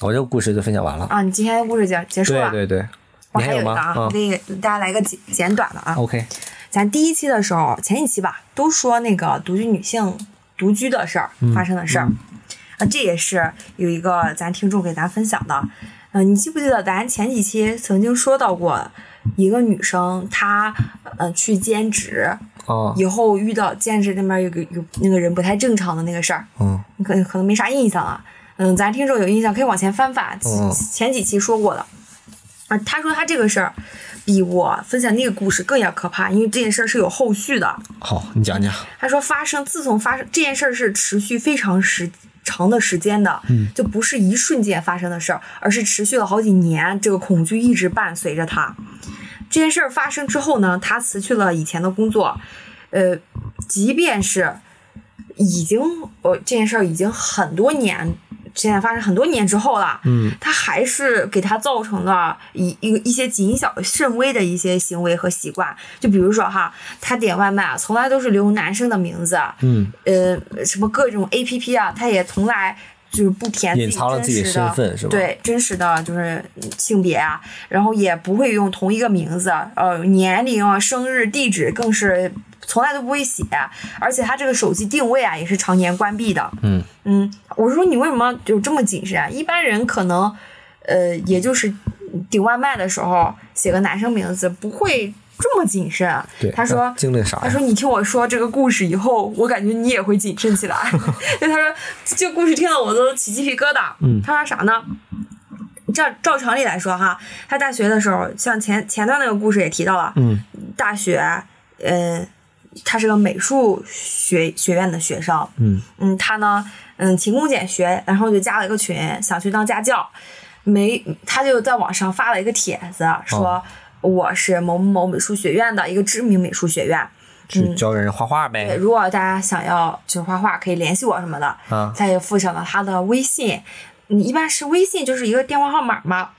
我这个故事就分享完了。啊。你今天的故事结结束了，对对对，我？还有一个啊，我给大家来个简简短的啊。OK，咱第一期的时候，前几期吧，都说那个独居女性独居的事儿发生的事儿，啊，这也是有一个咱听众给咱分享的。嗯、你记不记得咱前几期曾经说到过一个女生，她呃去兼职啊，以后遇到兼职那边有个有那个人不太正常的那个事儿，嗯你可可能没啥印象了。嗯，咱听众有印象可以往前翻翻，嗯前几期说过的。啊，他说他这个事儿比我分享那个故事更要可怕，因为这件事儿是有后续的。好，你讲讲。他说发生，自从发生这件事儿是持续非常时长的时间的，嗯就不是一瞬间发生的事儿，而是持续了好几年，这个恐惧一直伴随着他。这件事儿发生之后呢，他辞去了以前的工作，呃，即便是已经呃这件事儿已经很多年。现在发生很多年之后了，嗯，他还是给他造成了一一一些谨小慎微的一些行为和习惯，就比如说哈，他点外卖啊，从来都是留男生的名字，嗯，呃，什么各种 A P P 啊，他也从来就是不填隐藏了自己真实的身份是吧对真实的就是性别啊，然后也不会用同一个名字，呃，年龄啊、生日、地址更是从来都不会写，而且他这个手机定位啊也是常年关闭的。嗯嗯，我说你为什么就这么谨慎啊？一般人可能，呃，也就是点外卖的时候写个男生名字，不会这么谨慎啊。对。他说经历啥？他说：“你听我说这个故事以后，我感觉你也会谨慎起来。(laughs) ”就他说，这故事听得我都起鸡皮疙瘩。嗯他说啥呢？照照常理来说哈，他大学的时候，像前前段那个故事也提到了，嗯大学，嗯、他是个美术学学院的学生，嗯嗯，他呢，嗯，勤工俭学，然后就加了一个群，想去当家教，没，他就在网上发了一个帖子，说哦我是某某某美术学院的一个知名美术学院，去教人画画对，呗。如果大家想要就是画画，可以联系我什么的。啊他也附上了他的微信，你一般是微信就是一个电话号码嘛。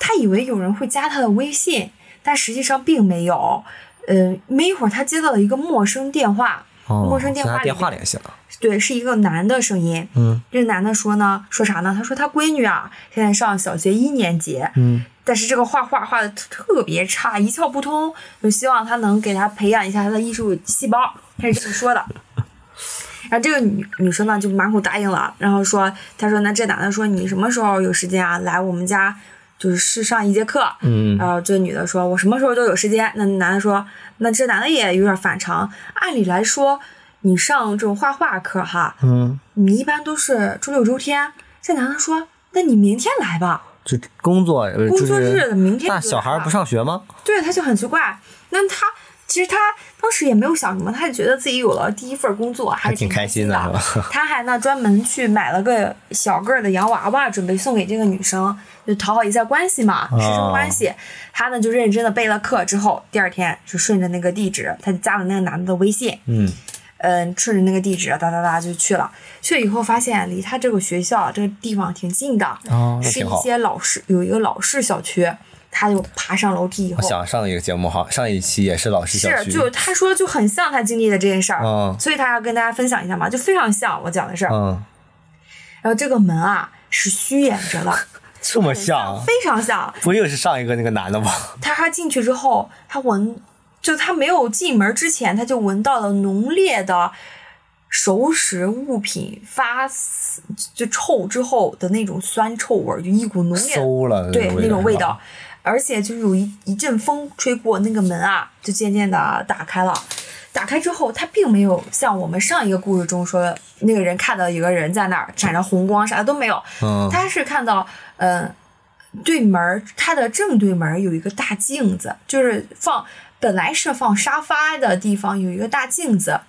他以为有人会加他的微信，但实际上并没有。嗯，没一会儿，他接到了一个陌生电话，哦，陌生电话他电话联系了。对，是一个男的声音。嗯这男的说呢，说啥呢？他说他闺女啊，现在上小学一年级，嗯但是这个画画画的特别差，一窍不通，就希望他能给他培养一下他的艺术细胞，他是这么说的。然后这个女女生呢就满口答应了，然后说，他说那这男的说你什么时候有时间啊，来我们家就是试上一节课。嗯然后这女的说，我什么时候都有时间。那男的说，那这男的也有点反常，按理来说，你上这种画画课哈，嗯，你一般都是周六周天。这男的说，那你明天来吧。就工作呃工作日的明天那小孩不上学吗？对，他就很奇怪。那他其实他当时也没有想什么，他就觉得自己有了第一份工作，还是挺开心心的他还呢专门去买了个小个儿的洋娃娃，准备送给这个女生，就讨好一下关系嘛，师生关系。他呢就认真的备了课之后，第二天就顺着那个地址，他就加了那个男的的微信。嗯嗯，顺着那个地址哒哒哒就去了。去了以后发现离他这个学校这个地方挺近的，哦，是一。些老式有一个老式小区。他就爬上楼梯以后，我想上一个节目哈，上一期也是老师小是，区，就他说就很像他经历的这件事儿，嗯所以他要跟大家分享一下嘛，就非常像我讲的事儿。嗯，然后这个门啊是虚掩着的，(laughs) 这么像，非常像。不又是上一个那个男的吗？他他进去之后，他闻，就他没有进门之前，他就闻到了浓烈的熟食物品发就臭之后的那种酸臭味儿，就一股浓烈对那种味道。，而且就是有一一阵风吹过，那个门啊就渐渐的打开了。打开之后，他并没有像我们上一个故事中说，那个人看到有个人在那儿闪着红光，啥的都没有。嗯他是看到，嗯、对门儿，它的正对门儿有一个大镜子，就是放本来是放沙发的地方有一个大镜子，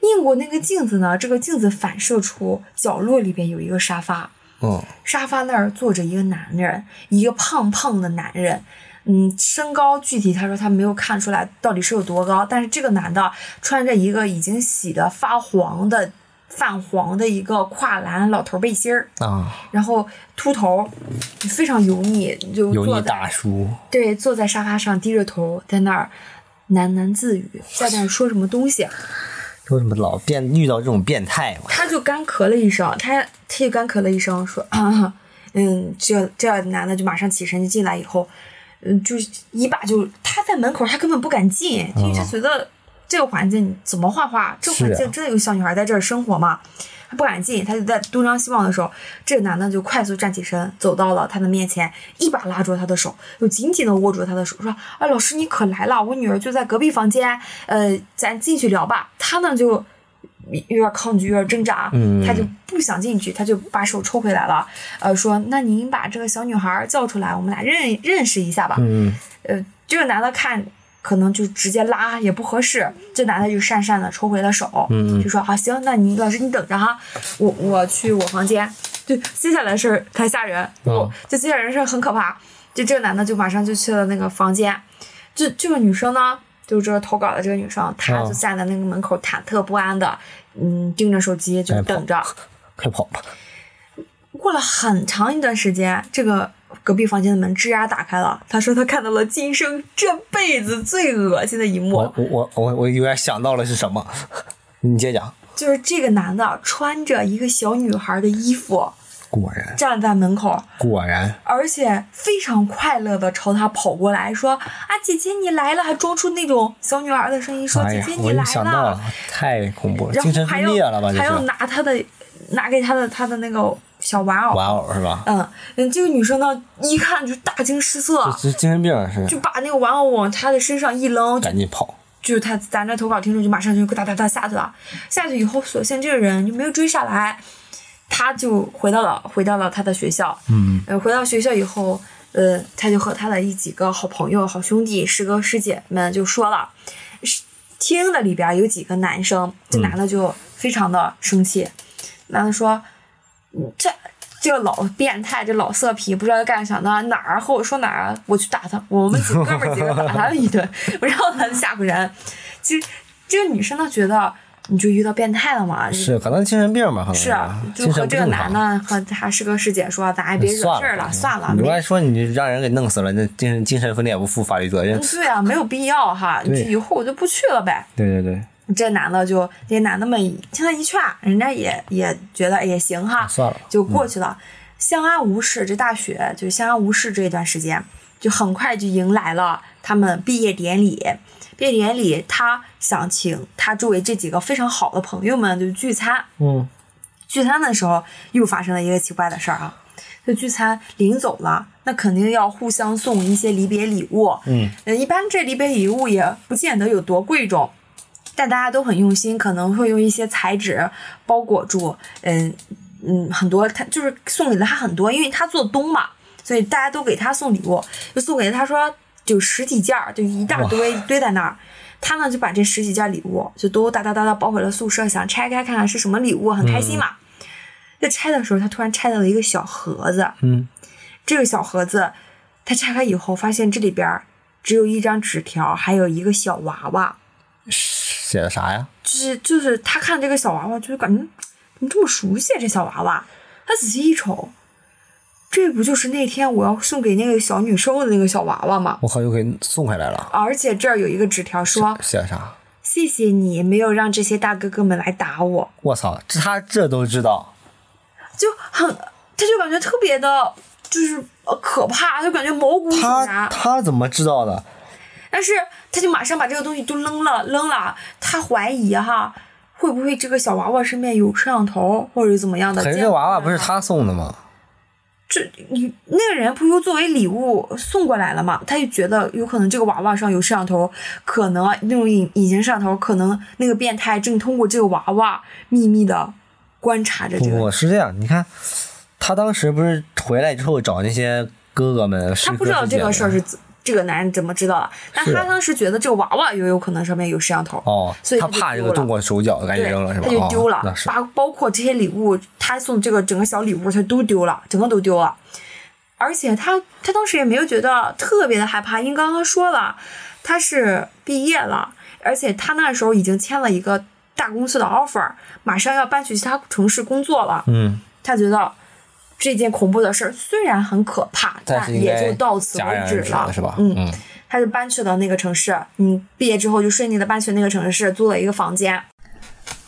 映过那个镜子呢，这个镜子反射出角落里边有一个沙发，嗯沙发那儿坐着一个男人，一个胖胖的男人。嗯，身高具体他说他没有看出来到底是有多高，但是这个男的穿着一个已经洗的发黄的、泛黄的一个跨栏老头背心儿，啊，然后秃头，非常油腻，就油腻大叔，对坐在沙发上低着头在那儿喃喃自语，在那儿说什么东西。说什么老变遇到这种变态嘛？他就干咳了一声，他他就干咳了一声，说：“啊、嗯，这这男的就马上起身就进来以后，嗯，就一把就他在门口，他根本不敢进，因为他觉得这个环境怎么画画，这环境真的有小女孩在这儿生活吗？他不敢进，他就在东张西望的时候，这个男的就快速站起身，走到了他的面前，一把拉住他的手，又紧紧的握住他的手，说：“啊，老师你可来了，我女儿就在隔壁房间，呃，咱进去聊吧。”他呢就有点抗拒，有点挣扎，嗯他就不想进去，他就把手抽回来了，呃，说：“那您把这个小女孩叫出来，我们俩认认识一下吧。嗯，呃，这个男的看可能就直接拉也不合适，这男的就讪讪的抽回了手，嗯就说啊行，那你老师你等着哈，我我去我房间。就接下来的事儿太吓人，我嗯就接下来的事儿很可怕。就这个男的就马上就去了那个房间，这这个女生呢，就是这个投稿的这个女生，她就站在那个门口忐忑不安的，嗯，盯着手机就等着。快跑吧！(laughs) 过了很长一段时间，这个隔壁房间的门吱呀打开了。他说他看到了今生这辈子最恶心的一幕我，我我我我有点想到了是什么，你接着讲。就是这个男的穿着一个小女孩的衣服果然，站在门口，果然，而且非常快乐的朝他跑过来，说：“啊，姐姐你来了！”还装出那种小女孩的声音，说：“哎姐姐，你来我一想到了，太恐怖了，然精神后还要分裂了吧？这还要拿他的，拿给他的他的那个小玩偶。玩偶是吧？嗯，嗯，这个女生呢，一看就大惊失色，这精神病是，就把那个玩偶往他的身上一扔，赶紧跑。就是他咱这投稿听众就马上就哒哒哒下去了，下去以后，索性这个人就没有追下来，他就回到了回到了他的学校，嗯，呃，回到学校以后，呃，他就和他的一几个好朋友、好兄弟、师哥师姐们就说了，是听的里边有几个男生，这男的就非常的生气，男的说，嗯这。这个老变态，这老色批，不知道干啥呢？哪儿和我说哪儿，我去打他。我们几哥们儿几个打他一顿，然后他就吓唬人。其实这个女生呢，觉得你就遇到变态了嘛，是，可能精神病吧，可能是啊，就和这个男的和他师哥师姐说，咱也别惹事儿了，算了，你没还说你让人给弄死了，那精神精神分裂不负法律责任。对啊，没有必要哈，以后我就不去了呗。对对对，这男的就这男的们听他一劝，人家也也觉得也行哈，算了就过去了。相安无事，这大学就是相安无事这一段时间，就很快就迎来了他们毕业典礼。毕业典礼，他想请他周围这几个非常好的朋友们就聚餐。嗯，聚餐的时候又发生了一个奇怪的事儿啊，就聚餐临走了，那肯定要互相送一些离别礼物。嗯，呃，一般这离别礼物也不见得有多贵重，但大家都很用心，可能会用一些彩纸包裹住。嗯嗯，很多他就是送给了他很多，因为他做东嘛，所以大家都给他送礼物，就送给他说就十几件儿，就一大堆堆在那儿。他呢就把这十几件礼物就都哒哒哒哒包回了宿舍，想拆开看看是什么礼物，很开心嘛。在拆的时候，他突然拆到了一个小盒子。嗯，这个小盒子，他拆开以后发现这里边只有一张纸条，还有一个小娃娃。写的啥呀？就是就是他看这个小娃娃，就是感觉怎么这么熟悉啊？这小娃娃，他仔细一瞅，这不就是那天我要送给那个小女生的那个小娃娃吗？我靠，又给送回来了。而且这儿有一个纸条说写的啥？：“谢谢你没有让这些大哥哥们来打我。我操，这他这都知道。”就很，他就感觉特别的，就是呃可怕，就感觉毛骨悚他然。他怎么知道的？但是他就马上把这个东西都扔了，扔了。他怀疑哈，会不会这个小娃娃身边有摄像头，或者怎么样的？可是这娃娃不是他送的吗？这你那个人不又作为礼物送过来了吗？他就觉得有可能这个娃娃上有摄像头，可能那种隐隐形摄像头，可能那个变态正通过这个娃娃秘密的观察着这个。我是这样，你看，他当时不是回来之后找那些哥哥们，他不知道这个事儿是怎这个男人怎么知道了，但他当时觉得这个娃娃也有可能上面有摄像头。哦，所以他怕这个动过手脚，赶紧对，扔了是吧？他就丢了哦、那，是包包括这些礼物，他送这个整个小礼物，他都丢了，整个都丢了。而且他他当时也没有觉得特别的害怕，因为刚刚说了，他是毕业了，而且他那时候已经签了一个大公司的 offer，马上要搬去其他城市工作了。嗯，他觉得这件恐怖的事儿虽然很可怕，但也就到此为止止了是吧？嗯，嗯，他就搬去了那个城市。嗯，毕业之后就顺利的搬去那个城市，租了一个房间。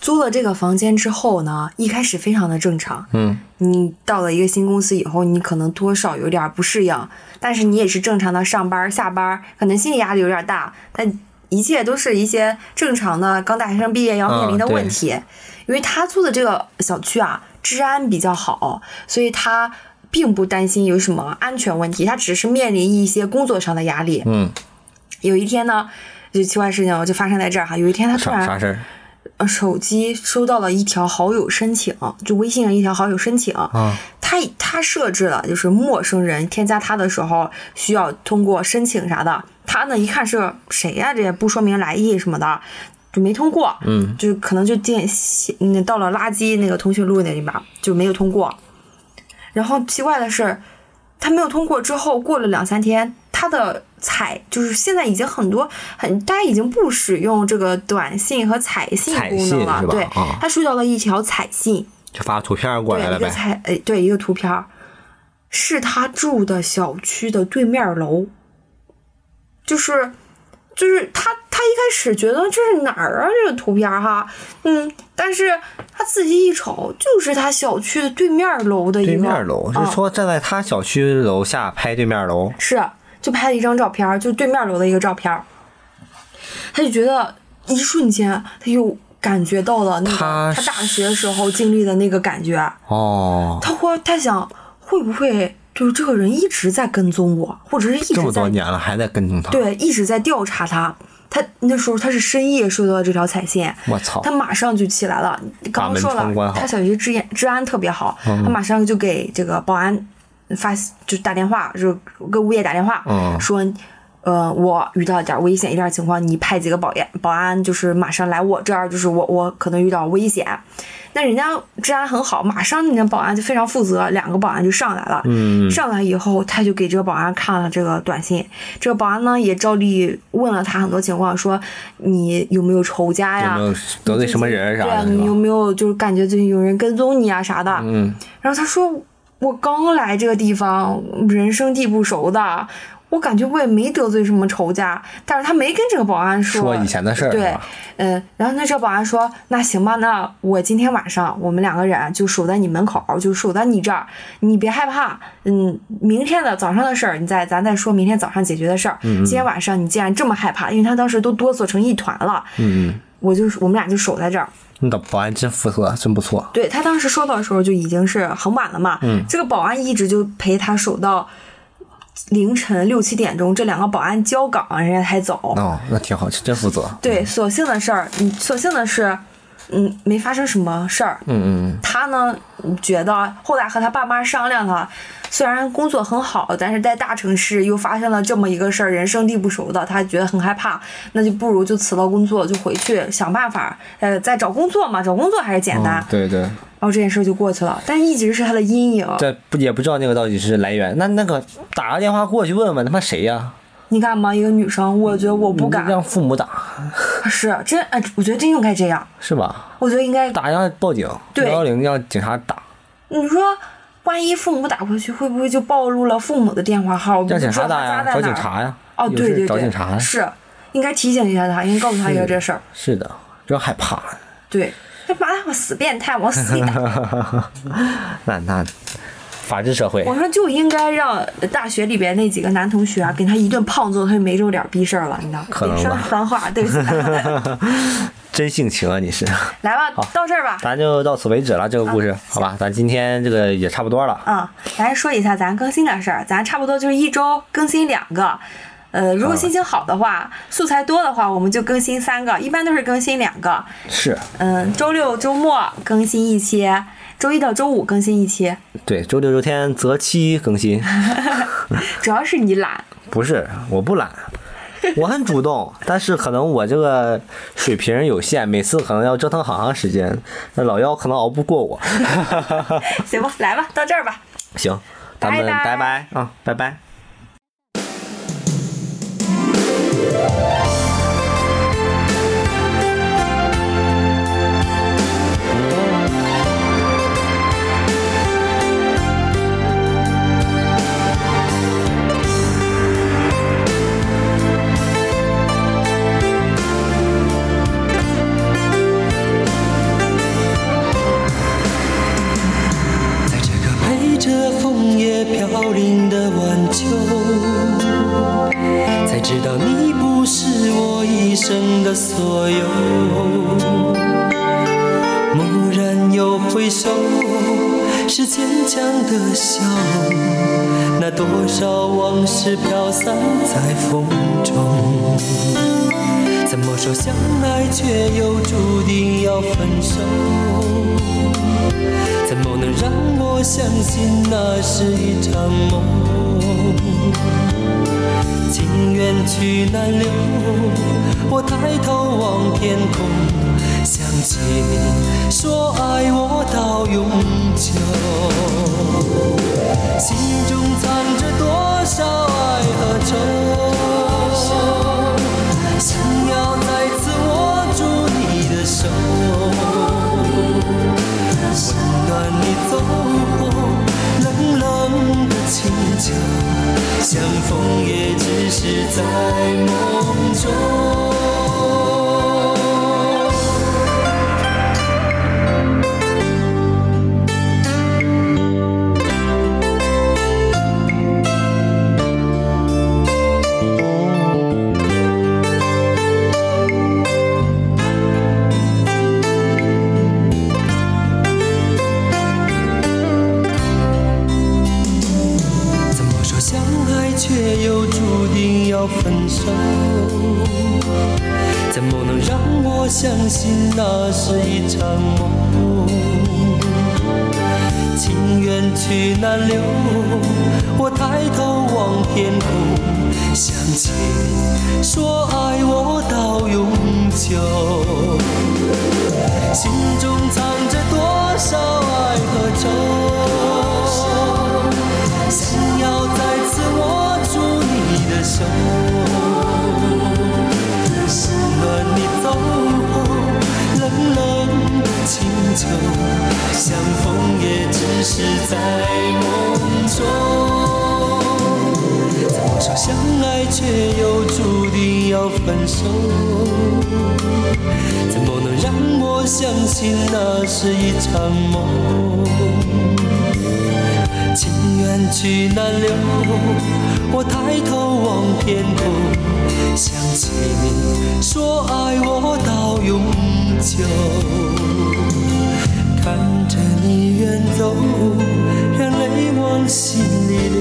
租了这个房间之后呢，一开始非常的正常。嗯，你到了一个新公司以后，你可能多少有点不适应，但是你也是正常的上班下班，可能心理压力有点大，但一切都是一些正常的刚大学生毕业要面临的问题。因为他租的这个小区啊，治安比较好，所以他并不担心有什么安全问题，他只是面临一些工作上的压力。嗯，有一天呢，就奇怪事情就发生在这儿哈。有一天他突然啥啥事儿？呃手机收到了一条好友申请，就微信上一条好友申请。嗯，他他设置了，就是陌生人添加他的时候需要通过申请啥的。他呢一看是谁呀、这也不说明来意什么的，就没通过。嗯，就可能就进嗯到了垃圾那个通讯录那里边就没有通过。然后奇怪的是，他没有通过之后，过了两三天，他的彩，就是现在已经很多很大家已经不使用这个短信和彩信功能了，对啊，他收到了一条彩信，就发图片过来对，一个了呗。彩哎，对，一个图片儿，是他住的小区的对面楼，就是就是他他一开始觉得这是哪儿啊？这个图片哈，嗯，但是他仔细一瞅，就是他小区的对面楼的一个对面楼，是说站在他小区楼下拍对面楼，是，就拍了一张照片，就对面楼的一个照片。他就觉得一瞬间，他又感觉到了那个他他大学时候经历的那个感觉。哦，他会，他想会不会就是这个人一直在跟踪我，或者是一这么多年了还在跟踪他，对一直在调查他。他那时候他是深夜收到的这条彩信，我操他马上就起来了。刚刚说了他小区治安治安特别好，他马上就给这个保安发就打电话，就跟物业打电话，嗯说，呃，我遇到点危险一点情况，你派几个保安保安，就是马上来我这儿，就是我我可能遇到危险。那人家治安很好，马上人家保安就非常负责，两个保安就上来了。嗯，上来以后，他就给这个保安看了这个短信。这个保安呢，也照例问了他很多情况，说你有没有仇家呀？有没有得罪什么人啥对啊，的，是你有？没有就是感觉最近有人跟踪你啊啥的？嗯，然后他说我刚来这个地方，人生地不熟的，我感觉我也没得罪什么仇家，但是他没跟这个保安说说以前的事儿，对，嗯，然后那这保安说，那行吧，那我今天晚上我们两个人就守在你门口，就守在你这儿，你别害怕，嗯，明天的早上的事儿，你再咱再说明天早上解决的事儿。嗯今天晚上你既然这么害怕，因为他当时都哆嗦成一团了，嗯嗯，我就我们俩就守在这儿。那保安真负责，真不错，对他当时说到的时候就已经是很晚了嘛，嗯这个保安一直就陪他守到凌晨六七点钟，这两个保安交岗，人家才走。哦，那挺好，真负责，对，所幸的事儿，嗯，所幸的是，嗯，没发生什么事儿。嗯嗯他呢，觉得后来和他爸妈商量了，虽然工作很好，但是在大城市又发生了这么一个事儿，人生地不熟的，他觉得很害怕，那就不如就辞了工作，就回去想办法，呃，再找工作嘛，找工作还是简单。嗯，对对，然后这件事就过去了，但一直是他的阴影。这不也不知道那个到底是来源，那那个打个电话过去问问他妈谁呀？你敢吗？一个女生，我觉得我不敢。让父母打是真哎，我觉得真应该这样。是吧？我觉得应该，打让报警，对幺幺零让警察打，你说，万一父母打过去，会不会就暴露了父母的电话号？让警察打呀，找警察呀，哦，对对对，找警察呀，是应该提醒一下他，应该告诉他一个这事儿。是的，不要害怕，对，他妈的，我死变态，往死你打！(laughs) 那那法治社会我说就应该让大学里边那几个男同学啊，给他一顿胖揍，他就没这点逼事儿了，你知道吗？可能吧脏话，对不起。(laughs) 真性情啊，你是。(laughs) 来吧，到这儿吧。咱就到此为止了，这个故事，好吧？咱今天这个也差不多了。嗯，来说一下咱更新的事儿，咱差不多就是一周更新两个。呃，如果心情好的话，素材多的话，我们就更新三个，一般都是更新两个。是嗯，周六周末更新一期，周一到周五更新一期。对，周六周天择期更新 (laughs) (laughs) 主要是你懒，不是我不懒，我很主动，但是可能我这个水平有限，每次可能要折腾好长时间，那老妖可能熬不过我。(laughs) 行吧，来吧，到这儿吧。行，咱们拜拜拜拜啊，拜拜。叶飘零的晚秋，才知道你不是我一生的所有。蓦然又回首，是坚强的笑容，那多少往事飘散在风中。怎么说相爱，却又注定要分手？怎么能让我相信那是一场梦？情缘去难留，我抬头望天空，想起你说爱我到永久，心中藏着多少爱和愁？想要再次握住你的手，温暖你走过冷冷的清秋，相逢也只是在梦中。愁？怎么能让我相信那是一场梦？情缘去难留，我抬头望天空，想起你说爱我到永久。看着你远走，让泪往心里流，